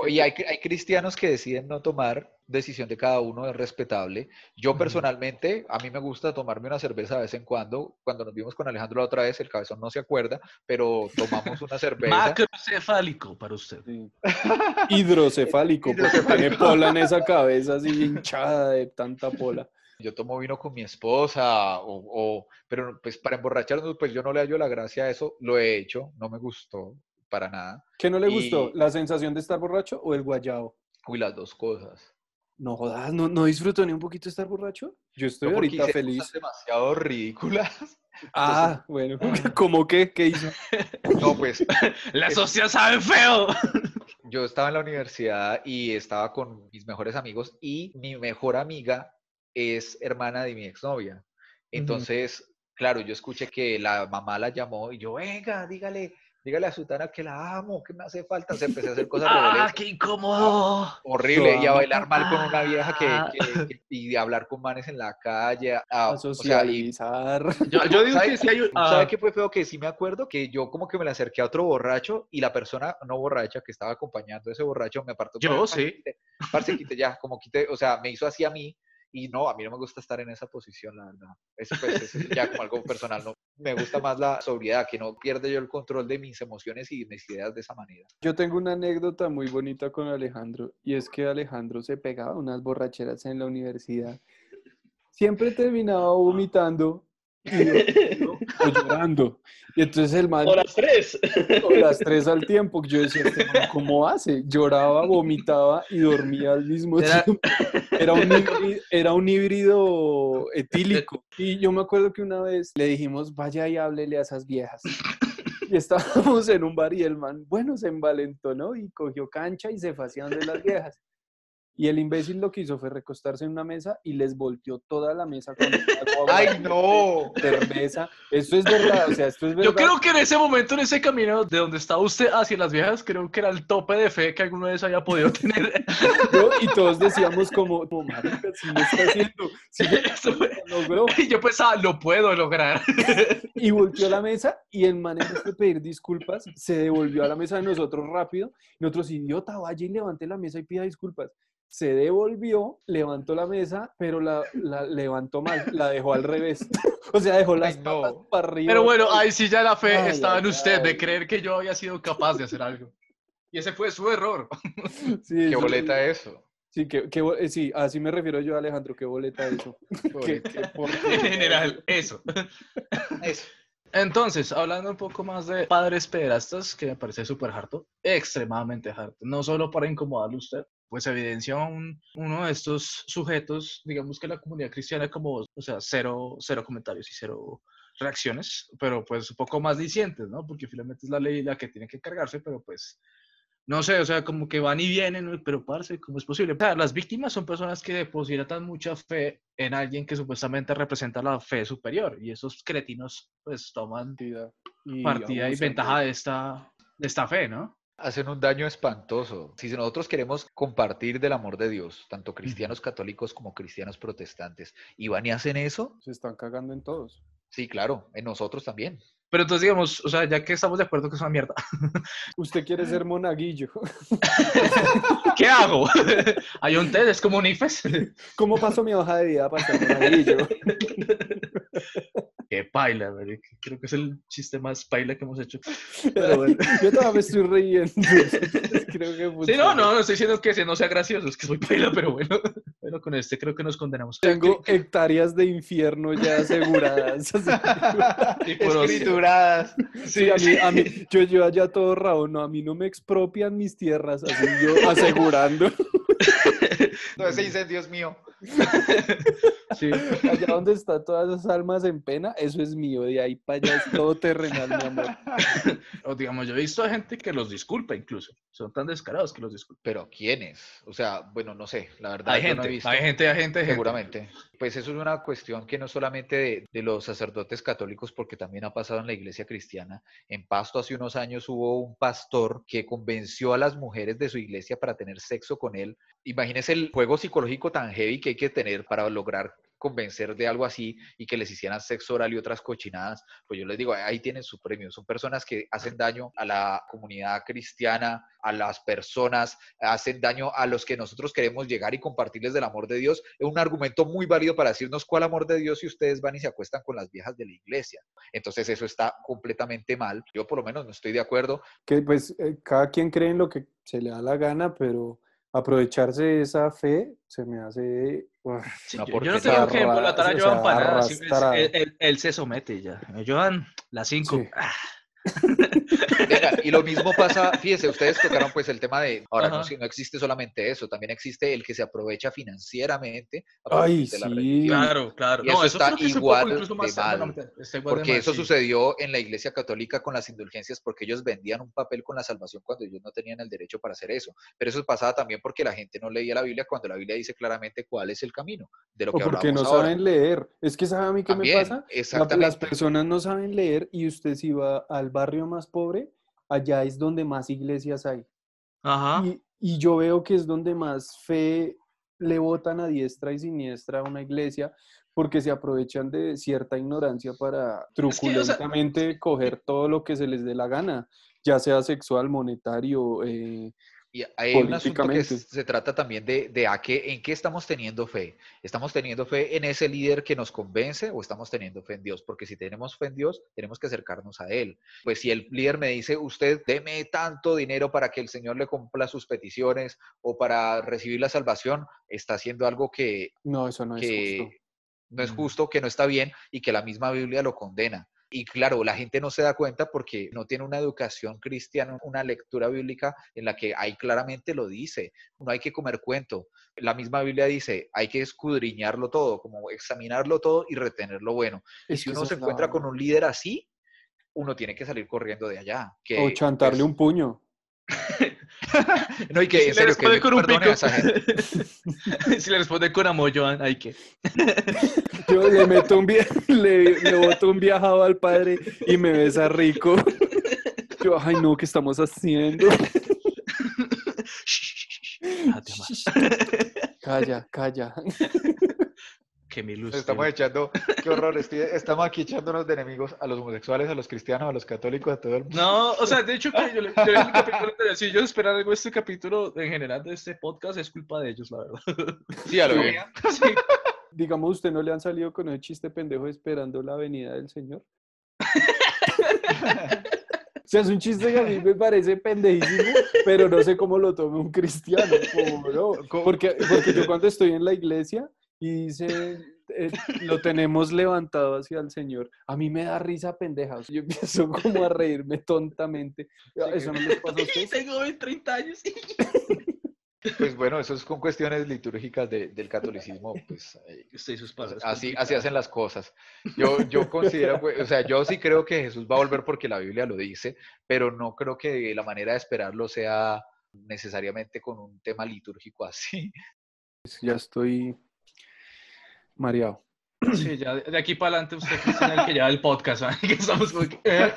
y hay, hay, cristianos que deciden no tomar, decisión de cada uno es respetable. Yo personalmente, a mí me gusta tomarme una cerveza de vez en cuando. Cuando nos vimos con Alejandro la otra vez, el cabezón no se acuerda, pero tomamos una cerveza. Macrocefálico para usted. Hidrocefálico, porque tiene pola en esa cabeza así hinchada de tanta pola yo tomo vino con mi esposa, o, pero pues para emborracharnos, pues yo no le hallo la gracia a eso, lo he hecho, no me gustó para nada. ¿Qué no le gustó? ¿La sensación de estar borracho o el guayao? Uy, las dos cosas. No jodas, ¿no, no disfruto ni un poquito estar borracho? Yo estoy ahorita feliz. demasiado ridículas. Ah, bueno. ¿Cómo qué? ¿Qué hizo? No, pues. La sociedad sabe feo. Yo estaba en la universidad y estaba con mis mejores amigos y mi mejor amiga es hermana de mi exnovia. Entonces, claro, yo escuché que la mamá la llamó y yo, venga, dígale, dígale a Sutana que la amo, que me hace falta. Se empecé a hacer cosas ¡Ah, rebeldes. qué incómodo! Horrible, y a bailar mal con una vieja que, que- que- y de hablar con manes en la calle. a- A o sea, y- socializar. Yo, yo digo ¿sabe- que sí hay un... ¿Sabe ah, qué fue feo? Que sí me acuerdo que yo como que me le acerqué a otro borracho y la persona no borracha que estaba acompañando a ese borracho me apartó. Yo, "Parce, sí. Parce, quite ya, como quite, o sea, me hizo así a mí y no, a mí no me gusta estar en esa posición, la verdad. Eso pues es ya como algo personal, no. Me gusta más la sobriedad, que no pierda yo el control de mis emociones y mis ideas de esa manera. Yo tengo una anécdota muy bonita con Alejandro y es que Alejandro se pegaba unas borracheras en la universidad. Siempre terminaba vomitando o llorando. Y entonces el man, O las tres. o las tres al tiempo, yo decía, "Este man, ¿cómo hace? Lloraba, vomitaba y dormía al mismo Era- tiempo. Era un, híbrido, era un híbrido etílico. Y yo me acuerdo que una vez le dijimos, vaya y háblele a esas viejas. Y estábamos en un bar y el man, bueno, se envalentonó y cogió cancha y se fue hacia donde las viejas. Y el imbécil lo que hizo fue recostarse en una mesa y les volteó toda la mesa con ¡Ay, no! cerveza. Esto es verdad, o sea, esto es verdad. Yo creo que en ese momento, en ese camino de donde estaba usted hacia las viejas, creo que era el tope de fe que alguna vez haya podido tener. Y todos decíamos como, como marica, si lo está haciendo, si lo logró. Y yo pensaba, lo puedo lograr. Y volteó a la mesa y el man de pedir disculpas, se devolvió a la mesa de nosotros rápido. Y nosotros, idiota, vaya y levante la mesa y pida disculpas. Se devolvió, levantó la mesa, pero la, la levantó mal, la dejó al revés. o sea, dejó las Ay, patas para arriba. Pero bueno, ahí sí ya la fe Ay, estaba en ay, usted de creer que yo había sido capaz de hacer algo. Y ese fue su error. Sí, ¿Qué boleta eso? Sí, que, eh, sí, así me refiero yo, Alejandro, qué boleta eso. Qué por- En general, eso. Eso. Entonces, hablando un poco más de padres pederastas, que me parece súper harto, extremadamente harto, no solo para incomodarle a usted, pues evidencia un- uno de estos sujetos, digamos que la comunidad cristiana como, o sea, cero, cero comentarios y cero reacciones, pero pues un poco más dicientes, ¿no? Porque finalmente es la ley la que tiene que cargarse, pero pues, no sé, o sea, como que van y vienen, pero parce, ¿cómo es posible? O sea, las víctimas son personas que depositan mucha fe en alguien que supuestamente representa la fe superior, y esos cretinos pues toman y partida y ventaja de esta, de esta fe, ¿no? Hacen un daño espantoso. Si nosotros queremos compartir del amor de Dios, tanto cristianos católicos como cristianos protestantes, y van y hacen eso, Se están cagando en todos. sí, claro, en nosotros también. Pero entonces, digamos, o sea, ya que estamos de acuerdo que es una mierda, Usted quiere ser monaguillo. ¿qué hago? Hay un test, es como un IFES. ¿Cómo paso mi hoja de vida para ser monaguillo? Qué paila, marica. Creo que es el chiste más paila que hemos hecho. Pero bueno. Yo todavía me estoy riendo. Creo que Sí, no, no, no estoy diciendo que ese no sea gracioso, es que soy paila, pero bueno. Bueno, con este creo que nos condenamos. Tengo hectáreas de infierno ya aseguradas. Y por Escrituradas. Sí, a mí, a mí, yo, yo allá todo rabo, no, a mí no me expropian mis tierras, así yo asegurando. No, ese incendio es mío. Sí. Allá donde están todas esas almas en pena, eso es mío, de ahí para allá es todo terrenal, mi amor. O digamos, yo he visto a gente que los disculpa incluso. Son tan descarados que los disculpan. Pero ¿quiénes? O sea, bueno, no sé, la verdad. Hay yo no he gente, visto. hay gente, hay gente, hay gente. Seguramente. Pues eso es una cuestión que no solamente de, de los sacerdotes católicos, porque también ha pasado en la iglesia cristiana. En Pasto hace unos años hubo un pastor que convenció a las mujeres de su iglesia para tener sexo con él. Imagínese el juego psicológico tan heavy que que tener para lograr convencer de algo así y que les hicieran sexo oral y otras cochinadas, pues yo les digo, ahí tienen su premio. Son personas que hacen daño a la comunidad cristiana, a las personas, hacen daño a los que nosotros queremos llegar y compartirles del amor de Dios. Es un argumento muy válido para decirnos cuál amor de Dios si ustedes van y se acuestan con las viejas de la iglesia. Entonces eso está completamente mal. Yo por lo menos no estoy de acuerdo. Que pues eh, cada quien cree en lo que se le da la gana, pero aprovecharse de esa fe se me hace... uf, Sí, No, yo, yo no tengo que embolatar a Joan para nada. Él, él- él se somete ya. Joan, las 5. Sí. Venga, y lo mismo pasa, fíjese, ustedes tocaron pues el tema de, ahora no, si no existe solamente eso, también existe el que se aprovecha financieramente Ay, de la sí. Claro, claro. Y eso está creo que es un igual de mal, está igual de Porque mal, eso sí. sucedió en la iglesia católica con las indulgencias, porque ellos vendían un papel con la salvación cuando ellos no tenían el derecho para hacer eso. Pero eso pasaba también porque la gente no leía la Biblia cuando la Biblia dice claramente cuál es el camino de lo O que porque no ahora. saben leer. Es que ¿sabe a mí qué También, me pasa? Las personas no saben leer y usted si va al barrio más pobre, allá es donde más iglesias hay. Ajá. Y, y yo veo que es donde más fe le botan a diestra y siniestra a una iglesia porque se aprovechan de cierta ignorancia para que, o sea- truculentamente coger todo lo que se les dé la gana, ya sea sexual, monetario, eh, Y hay un asunto que se trata también de, de a qué, en qué estamos teniendo fe. ¿Estamos teniendo fe en ese líder que nos convence o estamos teniendo fe en Dios? Porque si tenemos fe en Dios, tenemos que acercarnos a Él. Pues si el líder me dice, usted deme tanto dinero para que el Señor le cumpla sus peticiones o para recibir la salvación, está haciendo algo que, no, eso no es justo. no es Mm. justo, que no está bien y que la misma Biblia lo condena. Y claro, la gente no se da cuenta porque no tiene una educación cristiana, una lectura bíblica en la que ahí claramente lo dice. No hay que comer cuento. La misma Biblia dice, hay que escudriñarlo todo, como examinarlo todo y retener lo bueno. Y si uno se encuentra con un líder así, uno tiene que salir corriendo de allá. Que, O chantarle un puño. No, y que Si en le serio, que responde Dios con un perdone a pico. esa gente. si le responde con amor, Joan, hay que. Yo le meto un via- le, le boto un viajado al padre y me besa rico. Yo, ay no, ¿qué estamos haciendo? Déjate amar. Calla, calla. Que mi luz. Nos estamos echando, qué horror, estoy- estamos aquí echándonos de enemigos a los homosexuales, a los cristianos, a los católicos, a todo el mundo. No, o sea, de hecho, que yo, le- yo el capítulo si ellos esperan algo este capítulo en general de este podcast, es culpa de ellos, la verdad. Sí, a lo bien. Sí. Digamos, ¿usted no le han salido con ese chiste pendejo esperando la venida del Señor? O sea, es un chiste que a mí me parece pendejísimo, pero no sé cómo lo tome un cristiano. como, no. Porque, porque yo cuando estoy en la iglesia y dice, eh, lo tenemos levantado hacia el Señor, a mí me da risa pendeja. o sea, yo empiezo como a reírme tontamente. Eso no les pasa a ustedes. Tengo 30 años. Pues bueno, eso es con cuestiones litúrgicas de- del catolicismo, pues eh, y sus padres. así, así hacen las cosas. Yo, yo considero, pues, o sea, yo sí creo que Jesús va a volver porque la Biblia lo dice, pero no creo que la manera de esperarlo sea necesariamente con un tema litúrgico así. Ya estoy mareado. Sí, ya de aquí para adelante usted es el que lleva el podcast. Que estamos como que, eh.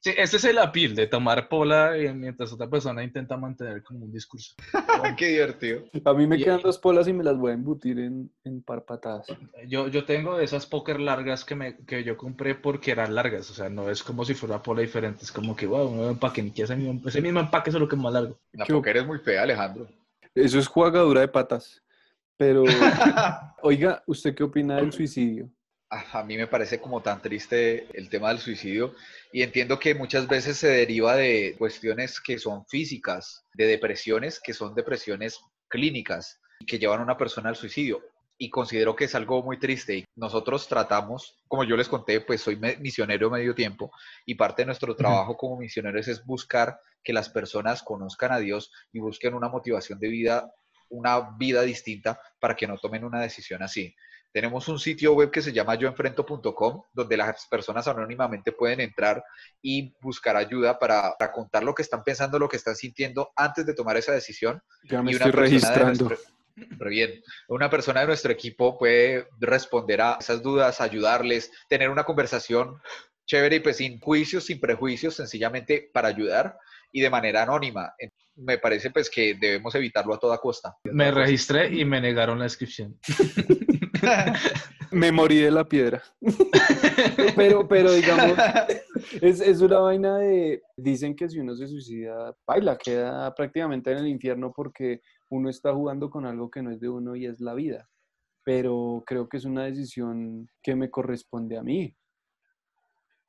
Sí, ese es el apil de tomar pola eh, mientras otra persona intenta mantener como un discurso. Qué divertido. A mí me Y- quedan dos polas y me las voy a embutir en, en par patadas. Yo, yo tengo esas póker largas que, me, que yo compré porque eran largas, o sea, no es como si fuera pola diferente, es como que, wow, un nuevo empaque, ni que ese mismo, ese mismo empaque, solo que es más largo. La ¿Qué- póker es muy fea, Alejandro. Eso es jugadura de patas. Pero, oiga, ¿usted qué opina del suicidio? A mí me parece como tan triste el tema del suicidio y entiendo que muchas veces se deriva de cuestiones que son físicas, de depresiones que son depresiones clínicas y que llevan a una persona al suicidio. Y considero que es algo muy triste. Y nosotros tratamos, como yo les conté, pues soy misionero medio tiempo y parte de nuestro trabajo como misioneros es buscar que las personas conozcan a Dios y busquen una motivación de vida, una vida distinta para que no tomen una decisión así. Tenemos un sitio web que se llama yoenfrento.com, donde las personas anónimamente pueden entrar y buscar ayuda para, para contar lo que están pensando, lo que están sintiendo antes de tomar esa decisión. Ya me Y una estoy registrando. nuestro- bien, una persona de nuestro equipo puede responder a esas dudas, ayudarles, tener una conversación chévere y pues sin juicios, sin prejuicios, sencillamente para ayudar y de manera anónima. Me parece pues que debemos evitarlo a toda costa. Me registré y me negaron la inscripción. Me morí de la piedra. pero, pero digamos, es, es una vaina de. Dicen que si uno se suicida, baila, queda prácticamente en el infierno porque uno está jugando con algo que no es de uno y es la vida. Pero creo que es una decisión que me corresponde a mí.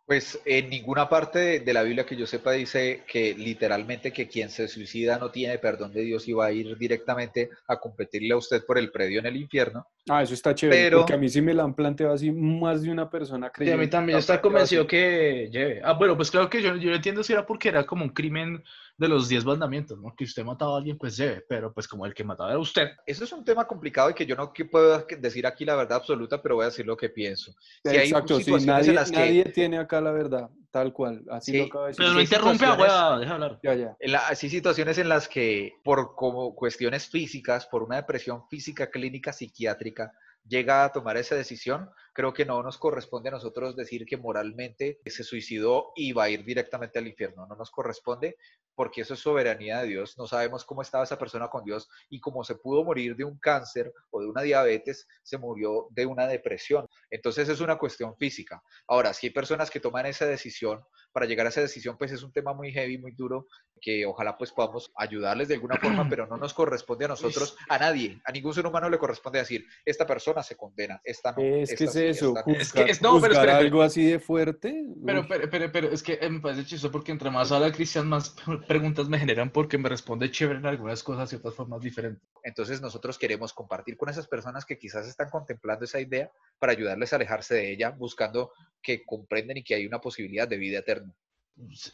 Pues en ninguna parte de, de la Biblia que yo sepa dice que literalmente que quien se suicida no tiene perdón de Dios y va a ir directamente a competirle a usted por el predio en el infierno. Ah, eso está chévere, Pero- porque a mí sí me la han planteado así más de una persona Y a creyente. mí también no, está convencido así- que lleve. Ah, bueno, pues claro que yo, yo entiendo si era porque era como un crimen de los 10 mandamientos, ¿no? Que usted mataba a alguien, pues lleve, pero pues como el que mataba era usted. Eso es un tema complicado y que yo no que puedo decir aquí la verdad absoluta, pero voy a decir lo que pienso. Si hay Exacto, sí, situaciones nadie, en las que- nadie tiene acá la verdad, tal cual. Así Sí, lo acaba de decir. Pero no hay interrumpe a situaciones- hueva, deja hablar. Ya, ya. En la- así situaciones en las que por como cuestiones físicas, por una depresión física, clínica, psiquiátrica, llega a tomar esa decisión, creo que no nos corresponde a nosotros decir que moralmente se suicidó y va a ir directamente al infierno. No nos corresponde porque eso es soberanía de Dios. No sabemos cómo estaba esa persona con Dios y como se pudo morir de un cáncer o de una diabetes, se murió de una depresión. Entonces es una cuestión física. Ahora, si hay personas que toman esa decisión, para llegar a esa decisión, pues es un tema muy heavy, muy duro, que ojalá pues podamos ayudarles de alguna forma, pero no nos corresponde a nosotros, a nadie, a ningún ser humano le corresponde decir, esta persona se condena, esta no. Es esta eso, esta no". Es que es- no, pero espere, algo así de fuerte. Pero, pero, pero, pero es que eh, me parece chistoso porque entre más habla Cristian, más preguntas me generan porque me responde chévere en algunas cosas y otras formas diferentes. Entonces nosotros queremos compartir con esas personas que quizás están contemplando esa idea para ayudarles a alejarse de ella, buscando que comprenden y que hay una posibilidad de vida eterna.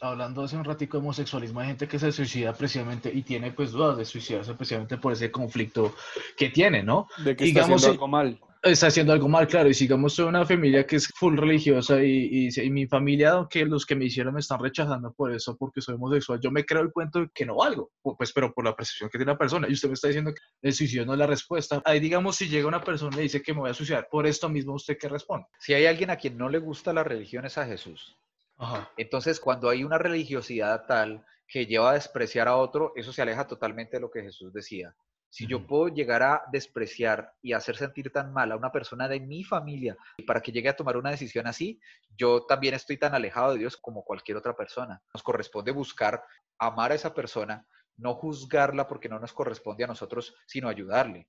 Hablando hace un ratico de homosexualismo, hay gente que se suicida precisamente y tiene pues dudas de suicidarse precisamente por ese conflicto que tiene, ¿no? de que digamos, está haciendo sí. algo mal. Está haciendo algo mal, claro, y sigamos soy una familia que es full religiosa y, y, y mi familia, aunque los que me hicieron me están rechazando por eso, porque soy homosexual, yo me creo el cuento de que no valgo, pu- pues pero por la percepción que tiene la persona, y usted me está diciendo que el suicidio no es la respuesta. Ahí digamos, si llega una persona y le dice que me voy a suicidar por esto mismo, ¿usted qué responde? Si hay alguien a quien no le gusta la religión es a Jesús. Ajá. Entonces, cuando hay una religiosidad tal que lleva a despreciar a otro, eso se aleja totalmente de lo que Jesús decía. Si yo puedo llegar a despreciar y hacer sentir tan mal a una persona de mi familia para que llegue a tomar una decisión así, yo también estoy tan alejado de Dios como cualquier otra persona. Nos corresponde buscar amar a esa persona, no juzgarla porque no nos corresponde a nosotros, sino ayudarle.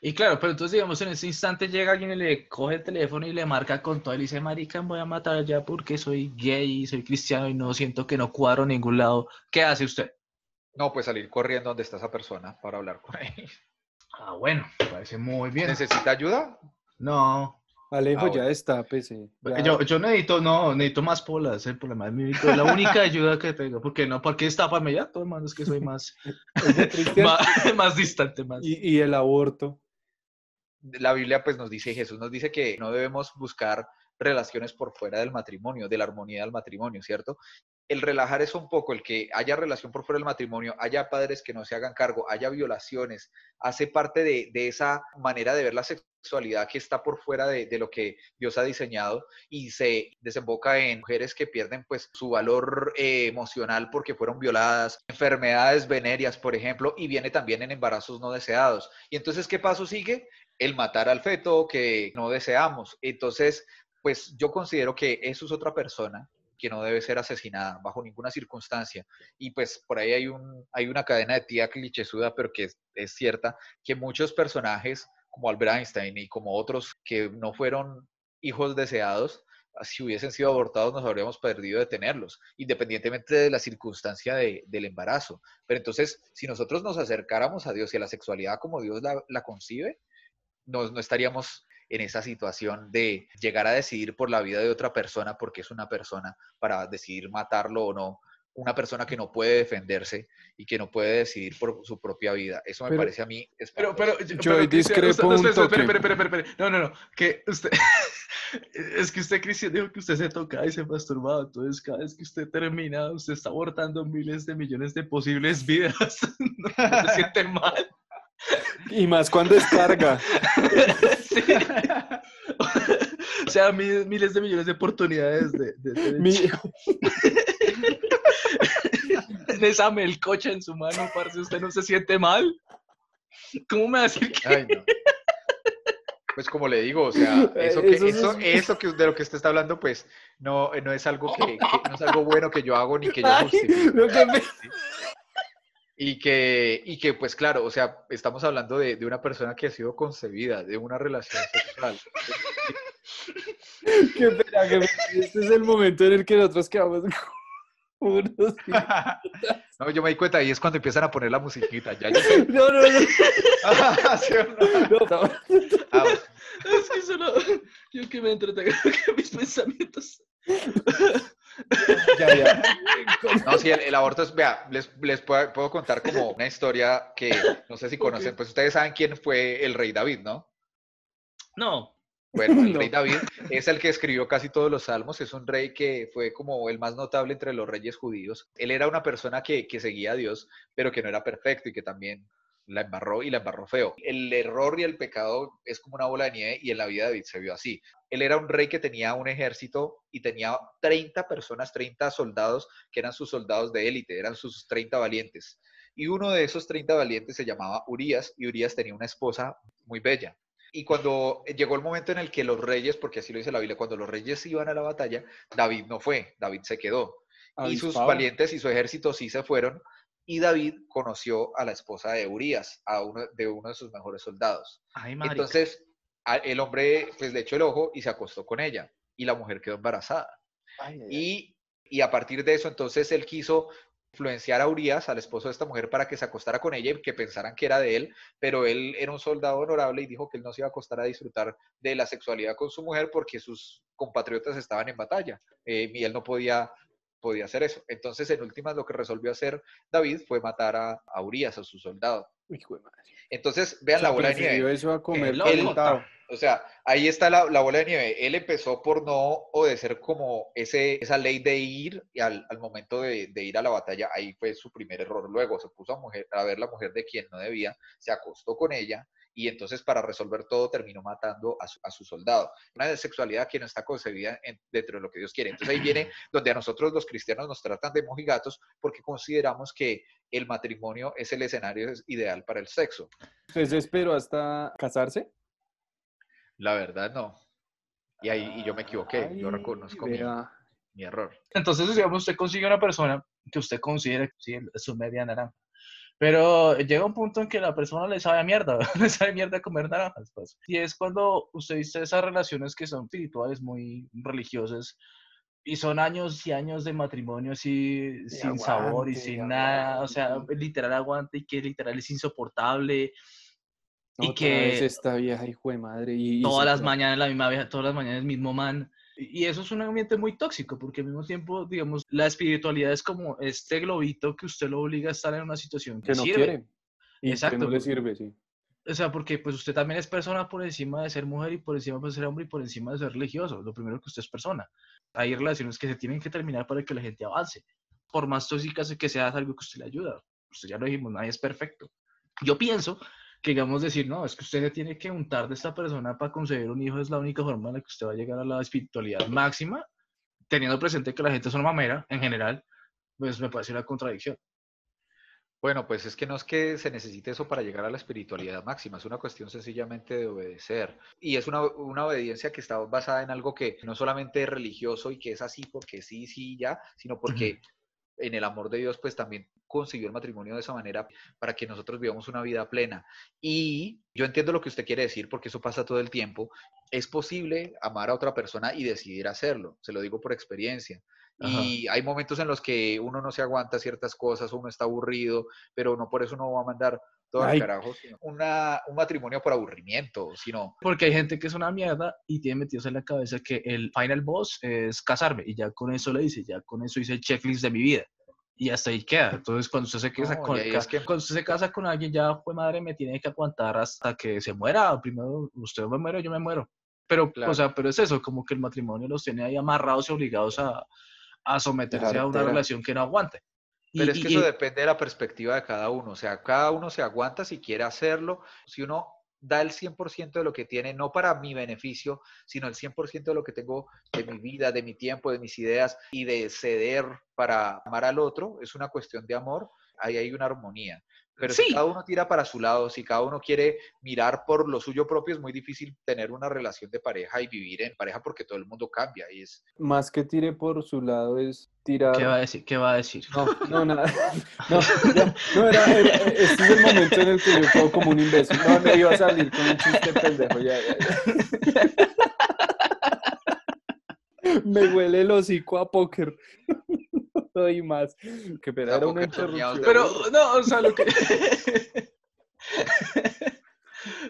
Y claro, pero entonces digamos, en ese instante llega alguien y le coge el teléfono y le marca con todo y le dice, marica, me voy a matar ya porque soy gay, soy cristiano y no siento que no cuadro en ningún lado. ¿Qué hace usted? No, pues salir corriendo donde está esa persona para hablar con él. Ah, bueno, me parece muy bien. ¿Necesita ayuda? No, Alejo, Ah, ya bueno. está, pese. ya. Yo, yo necesito, no, necesito más polas, el problema es mi único- la única ayuda que tengo, porque no, porque estápame ya, todo hermano, es que soy más, más, más distante, más. y, y el aborto. la Biblia pues nos dice, Jesús nos dice que no debemos buscar relaciones por fuera del matrimonio, de la armonía del matrimonio, ¿cierto? El relajar eso un poco, el que haya relación por fuera del matrimonio, haya padres que no se hagan cargo, haya violaciones, hace parte de, de esa manera de ver la sexualidad que está por fuera de, de lo que Dios ha diseñado y se desemboca en mujeres que pierden pues su valor eh, emocional porque fueron violadas, enfermedades venéreas, por ejemplo, y viene también en embarazos no deseados. Y entonces, ¿qué paso sigue? el matar al feto que no deseamos. Entonces, pues yo considero que eso es otra persona que no debe ser asesinada bajo ninguna circunstancia. Y pues por ahí hay, un, hay una cadena de tía clichésuda, pero que es, cierta, que muchos personajes como Albert Einstein y como otros que no fueron hijos deseados, si hubiesen sido abortados nos habríamos perdido de tenerlos, independientemente de la circunstancia de- del embarazo. Pero entonces, si nosotros nos acercáramos a Dios y a la sexualidad como Dios la, la concibe, no, no estaríamos en esa situación de llegar a decidir por la vida de otra persona porque es una persona para decidir matarlo o no, una persona que no puede defenderse y que no puede decidir por su propia vida. Eso me Pero- parece a mí Pero, espantoso. pero, Yo Cristian, discrepo no. No, no, no, que usted, es que usted, Cristian, dijo que usted se toca y se masturbaba, entonces cada vez que usted termina, usted está abortando miles de millones de posibles vidas, no se siente mal. Y más cuando es carga. Sí. o sea, miles, miles de millones de oportunidades de, de, de- Mi- esa melcocha en su mano, parce, ¿usted no se siente mal? ¿Cómo me va a decir que Ay, no. Pues como le digo, o sea, eso, que, Eso es- eso, que de lo que usted está hablando, pues no, no es algo que, que- no es algo bueno que yo hago ni que yo Ay, justifique. lo que me- Y que, y que, pues claro, o sea, estamos hablando de, de una persona que ha sido concebida, de una relación sexual. qué pena, qué pena. Este es el momento en el que nosotros quedamos unos... No, yo me di cuenta y es cuando empiezan a poner la musiquita. Ya yo. No, no, no. ¿Sí o no? no, no. Ah, bueno. Es que solo yo que me entretengo que mis pensamientos. Ya, ya. No, sí, el, el aborto es, vea, les, les puedo, puedo contar como una historia que no sé si conocen, pues ustedes saben quién fue el rey David, ¿no? No. Bueno, el No. rey David es el que escribió casi todos los salmos, es un rey que fue como el más notable entre los reyes judíos. Él era una persona que, que seguía a Dios, pero que no era perfecto y que también la embarró y la embarró feo. El error y el pecado es como una bola de nieve y en la vida de David se vio así. Él era un rey que tenía un ejército y tenía 30 personas, 30 soldados que eran sus soldados de élite, eran sus 30 valientes. Y uno de esos 30 valientes se llamaba Urias y Urias tenía una esposa muy bella. Y cuando llegó el momento en el que los reyes, porque así lo dice la Biblia, cuando los reyes iban a la batalla, David no fue, David se quedó. Y sus valientes y su ejército sí se fueron. Y David conoció a la esposa de Urias, a uno de uno de sus mejores soldados. Ay. Entonces, el hombre pues le echó el ojo y se acostó con ella. Y la mujer quedó embarazada. Y, y a partir de eso, entonces él quiso influenciar a Urias, al esposo de esta mujer, para que se acostara con ella y que pensaran que era de él, pero él era un soldado honorable y dijo que él no se iba a acostar a disfrutar de la sexualidad con su mujer porque sus compatriotas estaban en batalla eh, y él no podía, podía hacer eso. Entonces, en últimas, lo que resolvió hacer David fue matar a, a Urias, a su soldado. Madre. Entonces, O vean sea, la bola de nieve. eso a comer. O sea, ahí está la, la bola de nieve. Él empezó por no obedecer como ese, esa ley de ir y al, al momento de, de ir a la batalla. Ahí fue su primer error. Luego se puso a, mujer, a ver la mujer de quien no debía, se acostó con ella y entonces para resolver todo terminó matando a su, a su soldado. Una sexualidad que no está concebida en- dentro de lo que Dios quiere. Entonces ahí viene donde a nosotros los cristianos nos tratan de mojigatos porque consideramos que el matrimonio es el escenario ideal para el sexo. ¿Usted se esperó hasta casarse? La verdad no. Y ahí y yo me equivoqué, yo reconozco mi, error. Entonces, digamos, usted consigue una persona que usted considere sí, es su media naranja. Pero llega un punto en que la persona le sabe a mierda, le sabe mierda comer naranjas. Pues. Y es cuando usted dice esas relaciones que son espirituales, muy religiosas, y son años y años de matrimonio así, sin sabor y aguante, sin nada. O sea, aguante. literal aguante y que literal es insoportable. Y Otra que- vez esta vieja hijo de madre. Y, y todas las mañanas la misma vieja, todas las mañanas el mismo man. Y eso es un ambiente muy tóxico, porque al mismo tiempo, digamos, la espiritualidad es como este globito que usted lo obliga a estar en una situación que, que no sirve. quiere. Y Exacto, que no le sirve, sí. O sea, porque pues usted también es persona por encima de ser mujer y por encima de ser hombre y por encima de ser religioso. Lo primero que usted es persona. Hay relaciones que se tienen que terminar para que la gente avance. Por más tóxicas que sea, es algo que usted le ayuda. Usted ya lo dijimos, nadie es perfecto. Yo pienso que, digamos, decir, no, es que usted le tiene que untar de esta persona para concebir un hijo, es la única forma en la que usted va a llegar a la espiritualidad máxima, teniendo presente que la gente es una mamera en general, pues me parece una contradicción. Bueno, pues es que no es que se necesite eso para llegar a la espiritualidad máxima, es una cuestión sencillamente de obedecer. Y es una, una obediencia que está basada en algo que no solamente es religioso y que es así porque sí, sí, ya, sino porque en el amor de Dios pues también consiguió el matrimonio de esa manera para que nosotros vivamos una vida plena. Y yo entiendo lo que usted quiere decir porque eso pasa todo el tiempo. Es posible amar a otra persona y decidir hacerlo, se lo digo por experiencia. Y hay momentos en los que uno no se aguanta ciertas cosas, uno está aburrido, pero no por eso no va a mandar todo carajo, sino una, un matrimonio por aburrimiento, sino Porque hay gente que es una mierda y tiene metidos en la cabeza que el final boss es casarme y ya con eso le dice, ya con eso hice el checklist de mi vida. Y hasta ahí queda. Entonces, cuando usted se casa, No, con, es que- cuando usted se casa con alguien, ya fue madre, me tiene que aguantar hasta que se muera. Primero usted me muere, yo me muero. Pero, Claro. o sea, pero es eso, como que el matrimonio los tiene ahí amarrados y obligados a, a someterse a una relación que no aguante. Y- Pero es que y- eso depende de la perspectiva de cada uno. O sea, cada uno se aguanta si quiere hacerlo. Si uno da el 100% de lo que tiene, no para mi beneficio, sino el 100% de lo que tengo de mi vida, de mi tiempo, de mis ideas y de ceder para amar al otro, es una cuestión de amor. Ahí hay una armonía. Pero Sí. si cada uno tira para su lado, si cada uno quiere mirar por lo suyo propio, es muy difícil tener una relación de pareja y vivir en pareja porque todo el mundo cambia y es Más que tire por su lado es tirar. ¿Qué va a decir? ¿Qué va a decir? No, no, nada. No, ya, no era, era- este es el momento en el que yo quedo como un imbécil. No, no iba a salir con un chiste pendejo. Ya, ya, ya. Me huele el hocico a póker. No doy más. Que pero era una interrupción. Pero, no, o sea, lo que...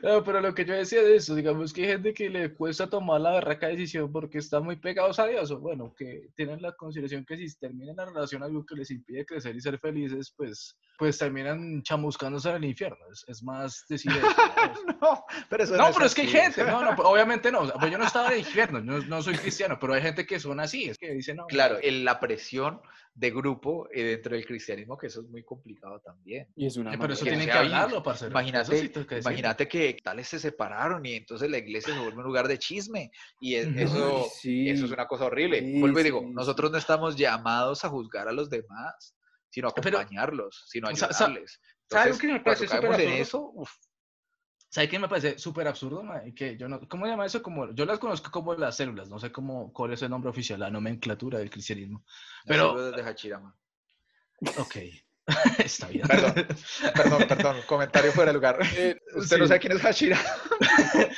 No, pero lo que yo decía de eso, digamos que hay gente que le cuesta tomar la berraca decisión porque están muy pegados a Dios, o bueno, que tienen la consideración que si terminan la relación algo que les impide crecer y ser felices, pues, pues terminan chamuscándose en el infierno. Es, es más decir eso. ¿no? no, pero eso No, pero es que hay gente, no, no, pues, obviamente no, o sea, pues yo no estaba en el infierno, no, no soy cristiano, pero hay gente que son así, es que dicen, no, Claro, en la presión de grupo eh, dentro del cristianismo, que eso es muy complicado también. Y es una eh, pero eso tienen que hablarlo, parcero. Imagínate, sí que imagínate que tales se separaron y entonces la iglesia se vuelve un lugar de chisme y es- eso, sí. eso es una cosa horrible. Sí, Vuelvo y digo, sí, nosotros no estamos llamados a juzgar a los demás, sino a Pero- acompañarlos, sino a ayudarles. ¿sabe algo Entonces, que me parece súper en eso, uf, ¿Sabes qué me parece súper absurdo? Que yo no, ¿Cómo se llama eso? Como, yo las conozco como las células, no sé cómo, cuál es el nombre oficial, la nomenclatura del cristianismo. Pero- pero desde Hachirama. Ok, está bien. Perdón. Perdón, perdón, comentario fuera de lugar. Eh, Usted no sí. sabe quién es Hachira.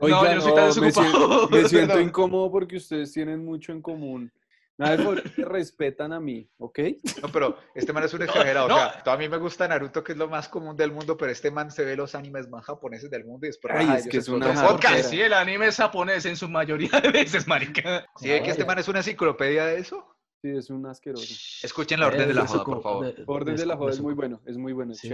No, yo soy tan me, siento, desocupado. me siento incómodo porque ustedes tienen mucho en común. Nada respetan a mí, ¿ok? No, pero este man es un exagerado. no. O sea, a mí me gusta Naruto, que es lo más común del mundo, pero este man se ve los animes más japoneses del mundo y después Ay, es que es una podcast. sí, el anime es japonés en su mayoría de veces, marica. ¿Sí ve que este man es una enciclopedia de eso? Sí, es un asqueroso. Escuchen la orden de la Eh, joda, por favor. de- Orden de la joda es muy bueno, es muy bueno. Sí,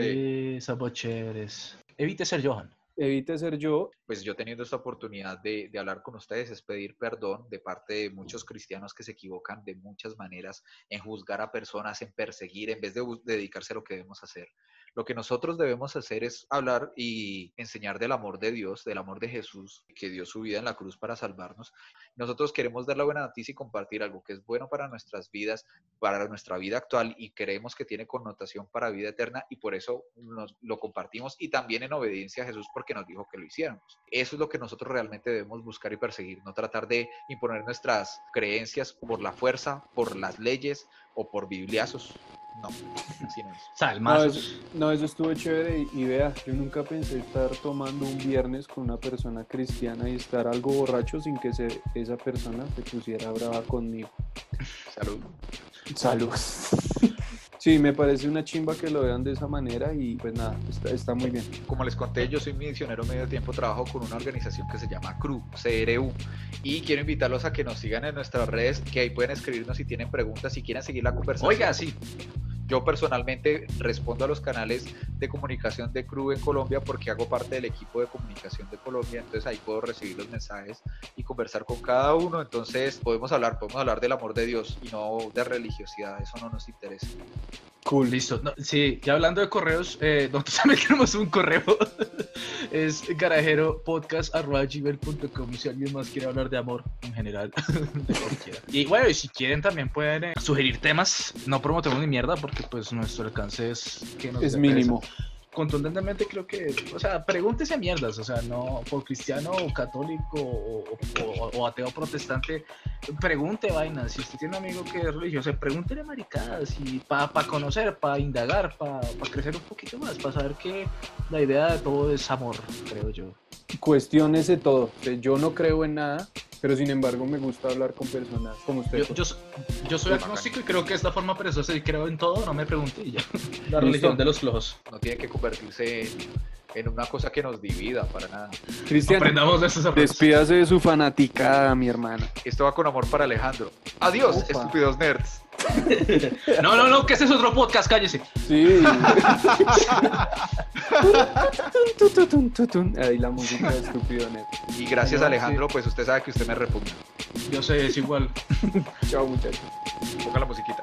chéveres. Evite ser Johan. Evite ser yo. Pues yo teniendo esta oportunidad de, de hablar con ustedes es pedir perdón de parte de muchos cristianos que se equivocan de muchas maneras en juzgar a personas, en perseguir, en vez de dedicarse a lo que debemos hacer. Lo que nosotros debemos hacer es hablar y enseñar del amor de Dios, del amor de Jesús, que dio su vida en la cruz para salvarnos. Nosotros queremos dar la buena noticia y compartir algo que es bueno para nuestras vidas, para nuestra vida actual y creemos que tiene connotación para vida eterna y por eso nos, lo compartimos y también en obediencia a Jesús porque nos dijo que lo hiciéramos. Eso es lo que nosotros realmente debemos buscar y perseguir, no tratar de imponer nuestras creencias por la fuerza, por las leyes o por bibliazos. No, así no es. No, eso, no, eso estuvo chévere y, y vea, yo nunca pensé estar tomando un viernes con una persona cristiana y estar algo borracho sin que se- esa persona se pusiera brava conmigo. Salud. Salud. Sí, me parece una chimba que lo vean de esa manera y pues nada, está, está muy bien. Como les conté, yo soy misionero medio tiempo, trabajo con una organización que se llama CRU, CRU, y quiero invitarlos a que nos sigan en nuestras redes, que ahí pueden escribirnos si tienen preguntas, si quieren seguir la conversación. Oiga, sí. Yo personalmente respondo a los canales de comunicación de CRU en Colombia porque hago parte del equipo de comunicación de Colombia, entonces ahí puedo recibir los mensajes y conversar con cada uno, entonces podemos hablar, podemos hablar del amor de Dios y no de religiosidad, eso no nos interesa. Cool. Listo. No, sí, ya hablando de correos, eh, nosotros también tenemos un correo. es garajeropodcast.gmail.com si alguien más quiere hablar de amor en general. de cualquiera. Y bueno, y si quieren también pueden eh, sugerir temas. No prometemos ni mierda porque pues nuestro alcance es que nos Es mínimo. pereza. Contundentemente creo que, o sea, pregúntese mierdas, o sea, no por cristiano o católico o, o- o ateo protestante, pregunte vainas. Si usted tiene un amigo que es religioso, pregúntele maricadas y para conocer, para indagar, para crecer un poquito más, para saber que la idea de todo es amor, creo yo. Cuestiónese todo. Yo no creo en nada, pero sin embargo me gusta hablar con personas como usted. Yo, yo, yo soy agnóstico y creo que es la forma preciosa y creo en todo, no me pregunte y ya. La religión de los flojos. No tiene que convertirse en, en una cosa que nos divida para nada. Cristian, Aprendamos de esos errores. despídase de su fanaticada, mi hermano. Esto va con amor para Alejandro. Adiós, Ufa. estúpidos nerds. No, no, no, que ese es otro podcast, cállese. Sí. Ahí la música de estúpido net. Y gracias No, Alejandro, pues usted sabe que usted me repugna. Yo sé, es igual. Chao muchachos. Ponga la musiquita.